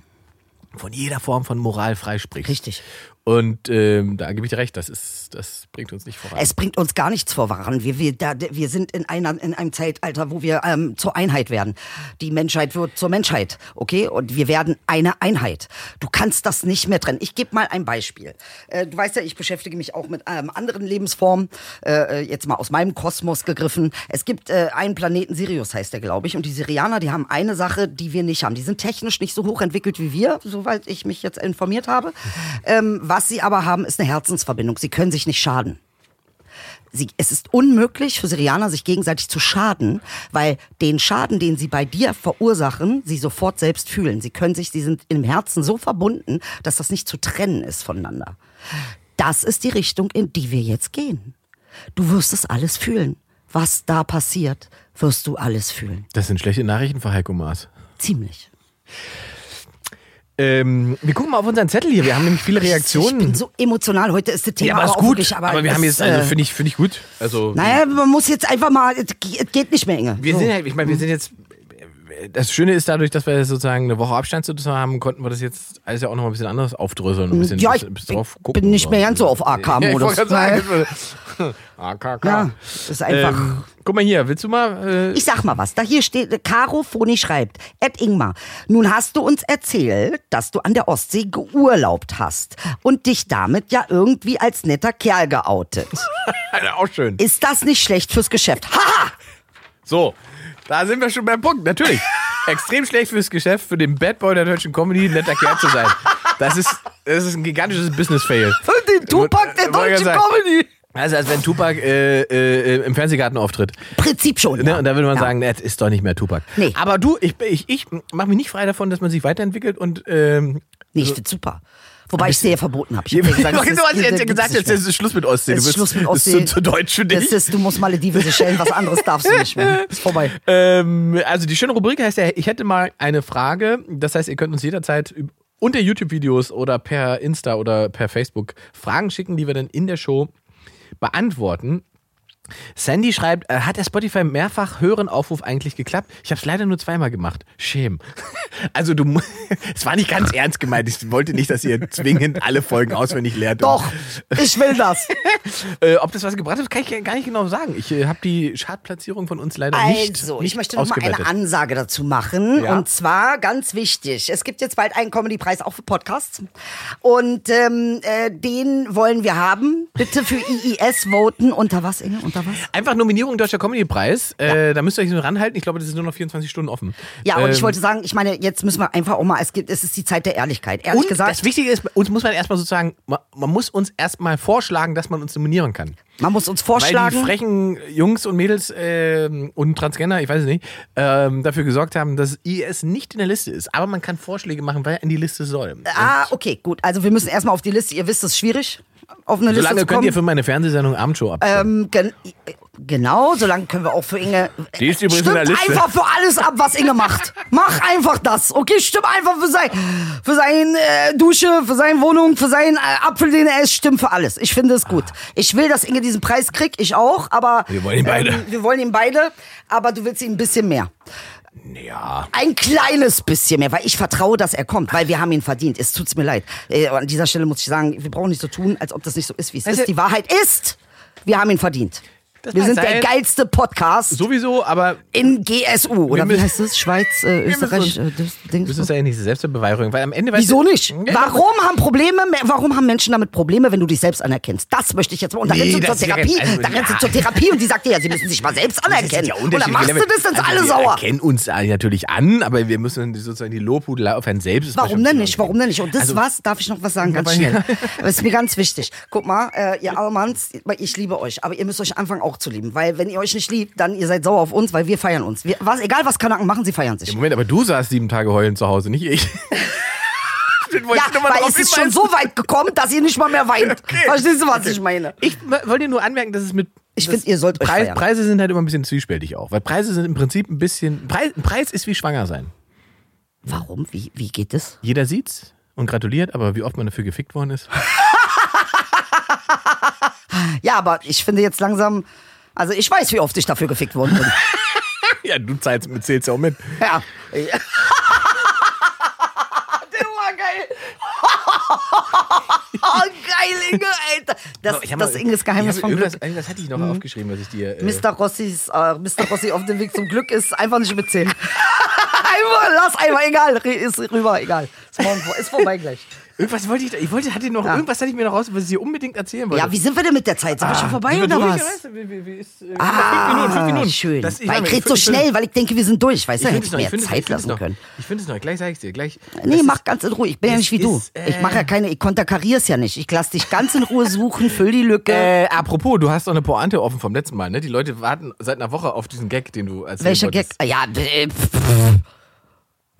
von jeder Form von Moral freisprichst. Richtig. Und ähm, da gebe ich dir recht, das ist, das bringt uns nicht voran. Es bringt uns gar nichts voran. Wir, wir, da, wir sind in, einer, in einem Zeitalter, wo wir ähm, zur Einheit werden. Die Menschheit wird zur Menschheit, okay? Und wir werden eine Einheit. Du kannst das nicht mehr trennen. Ich gebe mal ein Beispiel. Äh, du weißt ja, ich beschäftige mich auch mit ähm, anderen Lebensformen. Äh, jetzt mal aus meinem Kosmos gegriffen. Es gibt äh, einen Planeten, Sirius heißt der, glaube ich. Und die Sirianer, die haben eine Sache, die wir nicht haben. Die sind technisch nicht so hochentwickelt wie wir, soweit ich mich jetzt informiert habe. Ähm, was sie aber haben, ist eine Herzensverbindung. Sie können sich nicht schaden. Sie, es ist unmöglich für Syrianer, sich gegenseitig zu schaden, weil den Schaden, den sie bei dir verursachen, sie sofort selbst fühlen. Sie können sich, sie sind im Herzen so verbunden, dass das nicht zu trennen ist voneinander. Das ist die Richtung, in die wir jetzt gehen. Du wirst es alles fühlen. Was da passiert, wirst du alles fühlen. Das sind schlechte Nachrichten für Heiko Maas. Ziemlich. Ähm, wir gucken mal auf unseren Zettel hier. Wir haben nämlich viele Reaktionen. Ich bin so emotional. Heute ist das Thema ja, aber ist auch gut. wirklich, aber, aber wir haben jetzt, also äh, finde ich, finde ich gut. Also, Naja, man muss jetzt einfach mal, es ge- es geht nicht mehr, Inge. wir So. sind halt, ich meine, wir sind jetzt. Das Schöne ist dadurch, dass wir sozusagen eine Woche Abstand zu haben, konnten wir das jetzt alles ja auch noch mal ein bisschen anders aufdröseln. und Ein bisschen, Ja, ich drauf gucken. bin nicht mehr ganz so auf Ja, AK-Modus. sagen. AKK. Ja, ist einfach. Ähm, guck mal hier, willst du mal. Äh, Ich sag mal was. Da hier steht, Caro Foni schreibt, Ed Ingmar, nun hast du uns erzählt, dass du an der Ostsee geurlaubt hast und dich damit ja irgendwie als netter Kerl geoutet. auch schön. Ist das nicht schlecht fürs Geschäft? Haha! So, da sind wir schon beim Punkt. Natürlich. Extrem schlecht fürs Geschäft, für den Bad Boy der deutschen Comedy ein netter Kerl zu sein. Das ist, das ist ein gigantisches Business-Fail. Für den Tupac der deutschen. Comedy. Also als wenn Tupac äh, äh, im Fernsehgarten auftritt. Prinzip schon. Ne? ja. Und da würde man Ja. sagen, das ist doch nicht mehr Tupac. Nee. Aber du, ich, ich, ich mache mich nicht frei davon, dass man sich weiterentwickelt und ähm, Nee, ich find's super. Wobei ich sehr verboten habe. du hast ja gesagt, jetzt ist Schluss mit Ostsee. Du ist bist, Schluss mit das Ostsee. Ist zu, zu deutsch für dich. Das ist, du musst Malediven, Seychellen, was anderes darfst du nicht mehr. Ist vorbei. Ähm, also die schöne Rubrik heißt ja, ich hätte mal eine Frage. Das heißt, ihr könnt uns jederzeit unter YouTube-Videos oder per Insta oder per Facebook Fragen schicken, die wir dann in der Show beantworten. Sandy schreibt, äh, hat der Spotify mehrfach höheren Aufruf eigentlich geklappt? Ich habe es leider nur zweimal gemacht. Schäm. Also du, es war nicht ganz ernst gemeint. Ich wollte nicht, dass ihr zwingend alle Folgen auswendig lernt. Doch, ich will das. Äh, ob das was gebracht hat, kann ich gar nicht genau sagen. Ich äh, habe die Chartplatzierung von uns leider nicht Also, nicht ich möchte noch mal eine. Ansage dazu machen. Ja. Und zwar ganz wichtig. Es gibt jetzt bald einen Comedy-Preis auch für Podcasts. Und ähm, äh, den wollen wir haben. Bitte für IIS voten. Unter was, Inge? Unter was? Einfach Nominierung Deutscher Comedypreis. Äh, da müsst ihr euch nur ranhalten. Ich glaube, das ist nur noch 24 Stunden offen. Ja, und ich Ähm, wollte sagen, ich meine, jetzt müssen wir einfach auch mal, es gibt, es ist die Zeit der Ehrlichkeit. Ehrlich und gesagt, das Wichtige ist, uns muss man erstmal sozusagen, man, man muss uns erstmal vorschlagen, dass man uns nominieren kann. man muss uns Weil die vorschlagen. frechen Jungs und Mädels ähm, und Transgender, ich weiß es nicht, ähm, dafür gesorgt haben, dass IS nicht in der Liste ist. Aber man kann Vorschläge machen, weil er in die Liste soll. Ah, okay, gut. Also wir müssen erstmal auf die Liste. Ihr wisst, es ist schwierig, auf eine Liste Solange zu könnt ihr für meine Fernsehsendung Abendshow abstimmen. Ähm, gen genau, solange können wir auch für Inge. Die ist übrigens Stimmt in der Liste. einfach für alles ab, was Inge macht. Mach einfach das, okay? Stimm einfach für sein, für sein äh, Dusche, für seine Wohnung, für seinen äh, Apfel, den er isst. Stimm für alles. Ich finde es gut. Ich will, dass Inge diesen Preis kriegt. Ich auch, aber Wir wollen ihn beide. Ähm, wir wollen ihn beide, aber du willst ihn ein bisschen mehr. Ja. Ein kleines bisschen mehr, weil ich vertraue, dass er kommt, weil wir haben ihn verdient. Es tut's mir leid. Äh, an dieser Stelle muss ich sagen, wir brauchen nicht so tun, als ob das nicht so ist, wie es Also- ist. Die Wahrheit ist, wir haben ihn verdient. Das Wir sind der geilste Podcast Sowieso, aber in GSU. Oder wie heißt es? Schweiz, äh, Österreich, äh, das Ding. das ist ja nicht Selbstbeweihräucherung, weil am Ende Wieso nicht? Ja, Warum haben Probleme, warum haben Menschen damit Probleme, wenn du dich selbst anerkennst? Das möchte ich jetzt mal. Und dann Nee, rennst du das zur ja Therapie, also, dann rennst du ja. zur Therapie und die sagt dir, ja, sie müssen sich mal selbst Das anerkennen. ja und dann machst du das, dann sind Also alle wir sauer. erkennen uns natürlich an, aber wir müssen sozusagen die Lobhudelei auf einen selbst. Warum denn ein nicht? Warum denn nicht? Und das Also- was? Darf ich noch was sagen? Ganz schnell. Das ist mir ganz wichtig. Guck mal, äh, ihr Almans, ich liebe euch, aber ihr müsst euch anfangen auch zu lieben. Weil wenn ihr euch nicht liebt, dann ihr seid sauer auf uns, weil wir feiern uns. Wir, was, egal was Kanaken machen, sie feiern sich. Moment, aber du saßt sieben Tage heulend zu Hause, nicht ich. Ja, weil es ist schon so weit gekommen, dass ihr nicht mal mehr weint. Verstehst du, was ich meine? Ich wollte dir nur anmerken, dass es mit. Ich das- find, ihr sollt euch Preis, feiern. Preise sind halt immer ein bisschen zwiespältig auch. Weil Preise sind im Prinzip ein bisschen. Preis, ein Preis ist wie schwanger sein. Warum? Wie, wie geht es? Jeder sieht's und gratuliert, aber wie oft man dafür gefickt worden ist. Ja, aber ich finde jetzt langsam, also ich weiß, wie oft ich dafür gefickt worden bin. ja, du zahlst, zählst ja auch mit. ja. Der war geil. oh, geil, Inge, Alter. Das, Ich das mal- Inges Geheimnis vom Glück. irgendwas, hatte ich noch aufgeschrieben, was ich dir. Äh, Mr. Rossis, äh, Mr. Rossi auf dem Weg zum Glück ist einfach nicht mitzählen. einmal, lass einmal, egal, ist rüber, egal. Ist, morgen ist vorbei gleich. Irgendwas wollte ich, ich wollte, hatte noch, Ja. irgendwas hatte ich mir noch raus, was ich dir unbedingt erzählen wollte. Ja, wie sind wir denn mit der Zeit? Sind wir schon vorbei oder durch, was? Wie, wie, wie ist, äh, Ah, fünf Minuten, fünf Minuten. schön. Das- ich weil ich rede so ich schnell, weil ich denke, wir sind durch. Weißt du, Ich hätte ich ich ich Zeit es lassen noch. können. Ich finde es noch, gleich sage ich dir, gleich. Nee, mach ganz in Ruhe. Ich bin ja nicht wie du. äh, ich mache ja keine, ich konterkariere es ja nicht. Ich lasse dich ganz in Ruhe suchen, füll die Lücke. Äh, apropos, du hast doch eine Pointe offen vom letzten Mal, ne? Die Leute warten seit einer Woche auf diesen Gag, den du erzählt Welcher Gag? Ah, Ja, äh, pff.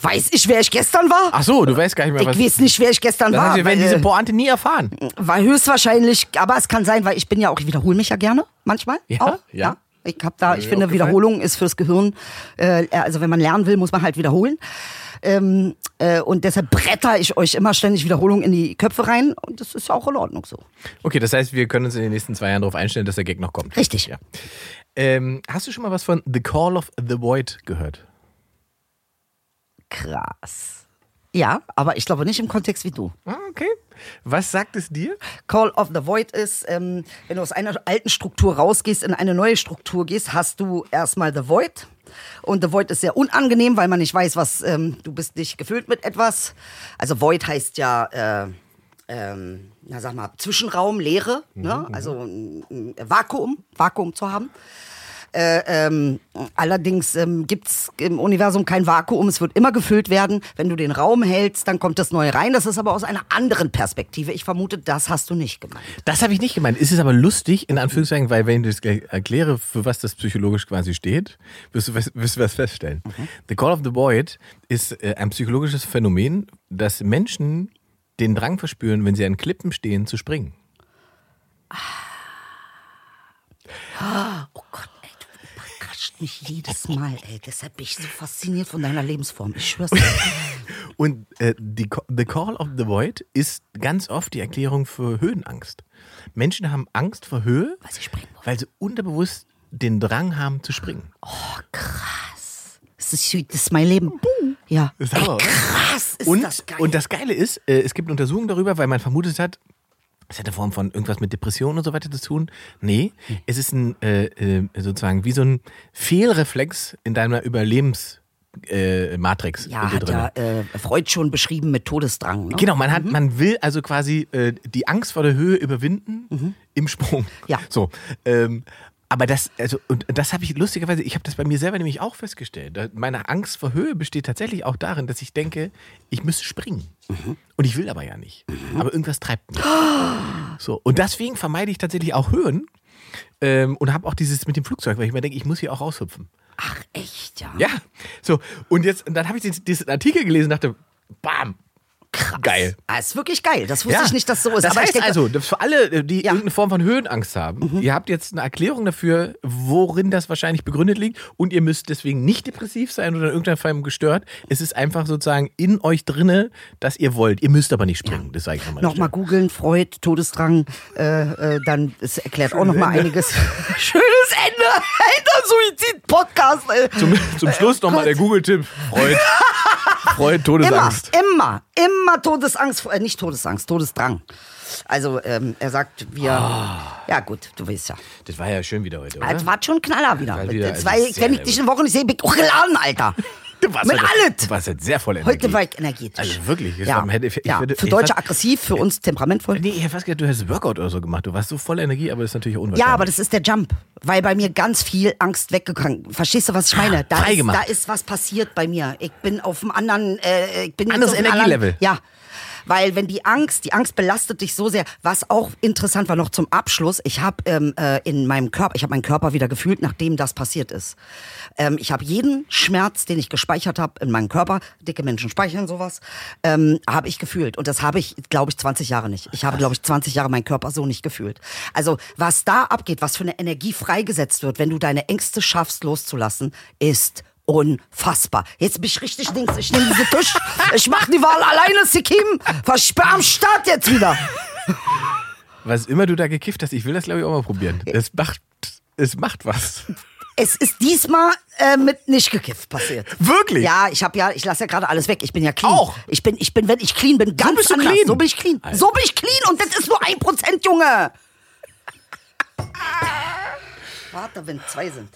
Weiß ich, wer ich gestern war? Ach so, du weißt gar nicht mehr, was. ich weiß nicht, wer ich gestern das war. heißt, wir werden weil, diese äh, Pointe nie erfahren. war höchstwahrscheinlich, aber es kann sein, weil ich bin ja auch, ich wiederhole mich ja gerne, manchmal. Ja, auch, ja. Ich hab da, ich finde. Wiederholung ist fürs Gehirn, äh, also wenn man lernen will, muss man halt wiederholen. Ähm, äh, und deshalb bretter ich euch immer ständig Wiederholungen in die Köpfe rein und das ist ja auch in Ordnung so. Okay, das heißt, wir können uns in den nächsten zwei Jahren darauf einstellen, dass der Gag noch kommt. Richtig. Ja. Ähm, hast du schon mal was von The Call of the Void gehört? Krass. Ja, aber ich glaube nicht im Kontext wie du. Ah, okay. Was sagt es dir? Call of the Void ist, ähm, wenn du aus einer alten Struktur rausgehst, in eine neue Struktur gehst, hast du erstmal The Void. Und The Void ist sehr unangenehm, weil man nicht weiß, was, ähm, du bist nicht gefüllt mit etwas. Also Void heißt ja, äh, ähm, na sag mal, Zwischenraum, Leere, ne? also ein, ein Vakuum, Vakuum zu haben. Äh, ähm, allerdings ähm, gibt es im Universum kein Vakuum, es wird immer gefüllt werden. Wenn du den Raum hältst, dann kommt das Neue rein. Das ist aber aus einer anderen Perspektive. Ich vermute, das hast du nicht gemeint. Das habe ich nicht gemeint. Ist es aber lustig, in Anführungszeichen, weil wenn ich das erkläre, für was das psychologisch quasi steht, wirst du was, wirst du was feststellen. The Call of the Void ist äh, ein psychologisches Phänomen, dass Menschen den Drang verspüren, wenn sie an Klippen stehen, zu springen. Du überrascht mich jedes Mal, ey. Deshalb bin ich so fasziniert von deiner Lebensform. Ich schwör's dir. Und äh, die, The Call of the Void ist ganz oft die Erklärung für Höhenangst. Menschen haben Angst vor Höhe, Weil sie springen wollen. weil sie unterbewusst den Drang haben zu springen. Krass. Das ist, das ist mein Leben. Ja. Ist Ey, krass, ist und, das geil. und das Geile ist, äh, es gibt Untersuchungen darüber, weil man vermutet hat, es hat eine Form von irgendwas mit Depressionen und so weiter zu tun. Nee, es ist ein äh, äh, sozusagen wie so ein Fehlreflex in deiner Überlebensmatrix äh, Matrix ja, hat drin. ja äh, Freud schon beschrieben mit Todesdrang. Ne? Genau, man hat, man will also quasi äh, die Angst vor der Höhe überwinden im Sprung. Ja. So. Ähm, aber das, also, und das habe ich lustigerweise, ich habe das bei mir selber nämlich auch festgestellt. Meine Angst vor Höhe besteht tatsächlich auch darin, dass ich denke, ich müsste springen. Und ich will aber ja nicht. Aber irgendwas treibt mich. So. Und deswegen vermeide ich tatsächlich auch Höhen. Ähm, und habe auch dieses mit dem Flugzeug, weil ich mir denke, ich muss hier auch raushüpfen. Ach, echt, ja. Ja. So. Und jetzt, und dann habe ich diesen, diesen Artikel gelesen und dachte, bam, Krass. geil. Ah, ist wirklich geil. Das wusste ich nicht, dass so ist. Das aber heißt denke, also, für alle, die Ja. Mhm. irgendeine Form von Höhenangst haben, ihr habt jetzt eine Erklärung dafür, worin das wahrscheinlich begründet liegt und ihr müsst deswegen nicht depressiv sein oder in irgendeiner Form gestört. Es ist einfach sozusagen in euch drinne, dass ihr wollt. Ihr müsst aber nicht springen. Das sage ich nochmal. Nochmal googeln, Freud, Todesdrang, äh, äh, dann, das erklärt auch nochmal einiges. Schönes Ende! Alter, Suizid-Podcast. Zum, zum Schluss nochmal der Google-Tipp. Freud. Freud, Todesangst. immer, immer Todesangst, äh, nicht Todesangst, Todesdrang. Also, ähm, er sagt, wir, Ah. ja gut, du weißt ja. Das war ja schön wieder heute, oder? Es war schon Knaller wieder. War wieder Das also war, sehr wenn ich dich eine Woche nicht sehe, bin ich auch geladen, Alter. Du warst Mit alles. Du warst jetzt sehr voll Energie. Heute war ich energetisch. Also wirklich, ja. war- ich ja. würde- Für Deutsche fast- aggressiv, für uns temperamentvoll. Nee, ich hätte fast gedacht, du hättest Workout oder so gemacht. Du warst so voll Energie, aber das ist natürlich unwahrscheinlich. Ja, aber das ist der Jump, weil bei mir ganz viel Angst weggegangen. Verstehst du, was ich meine? Da ist, da ist was passiert bei mir. Ich bin auf einem anderen, äh, ich bin Anderes Energielevel. Anderen, ja. Weil wenn die Angst, die Angst belastet dich so sehr, was auch interessant war noch zum Abschluss, ich habe ähm, äh, in meinem Körper, ich habe meinen Körper wieder gefühlt, nachdem das passiert ist. Ähm, ich habe jeden Schmerz, den ich gespeichert habe in meinem Körper, dicke Menschen speichern sowas, ähm, habe ich gefühlt. Und das habe ich, glaube ich, 20 Jahre nicht. Ich habe, glaube ich, 20 Jahre meinen Körper so nicht gefühlt. Also was da abgeht, was für eine Energie freigesetzt wird, wenn du deine Ängste schaffst loszulassen, ist unfassbar. Jetzt bin ich richtig links. Ich nehme diese Tisch. Ich mache die Wahl alleine, Sikim. Versperr am Start jetzt wieder. Was immer du da gekifft hast, ich will das glaube ich auch mal probieren. Es macht, es macht was. Es ist diesmal äh, mit nicht gekifft passiert. Wirklich? Ja, ich habe ja, ich lasse ja gerade alles weg. Ich bin ja clean. Auch? Ich bin, ich bin, wenn ich clean bin, ganz bist du anders. clean? So bin ich clean. So bin ich clean und das ist nur ein Prozent, Junge. Warte, wenn zwei sind.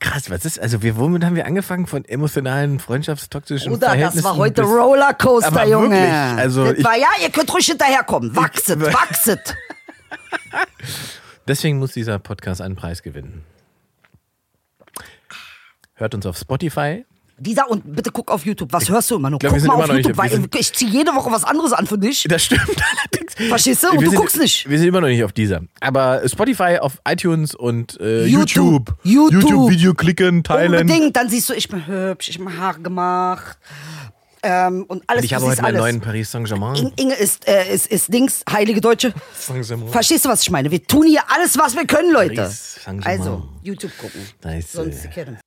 Krass, was ist, also wir, womit haben wir angefangen? Von emotionalen, freundschaftstoxischen das Verhältnissen? war heute bis- Rollercoaster, Aber Junge. wirklich, also das ich- war, ja, ihr könnt ruhig hinterherkommen. Wachset, wachset. Deswegen muss dieser Podcast einen Preis gewinnen. Hört uns auf Spotify. Dieser und bitte guck auf YouTube. Was hörst du immer noch? glaub, guck mal auf YouTube, wir weil ich ziehe jede Woche was anderes an für dich. Das stimmt allerdings. Verstehst du? Und Wir du sind- guckst nicht. Wir sind immer noch nicht auf dieser. Aber Spotify, auf iTunes und äh, YouTube. YouTube. YouTube. Video klicken, teilen. Unbedingt, dann siehst du, ich bin hübsch, ich bin Haare gemacht. Ähm, und alles, Und ich habe heute meinen neuen Paris Saint-Germain. In- Inge ist, äh, ist, ist Dings, heilige Deutsche. Verstehst du, was ich meine? Wir tun hier alles, was wir können, Leute. Paris. Also, YouTube gucken. Nice, Sonst kennen.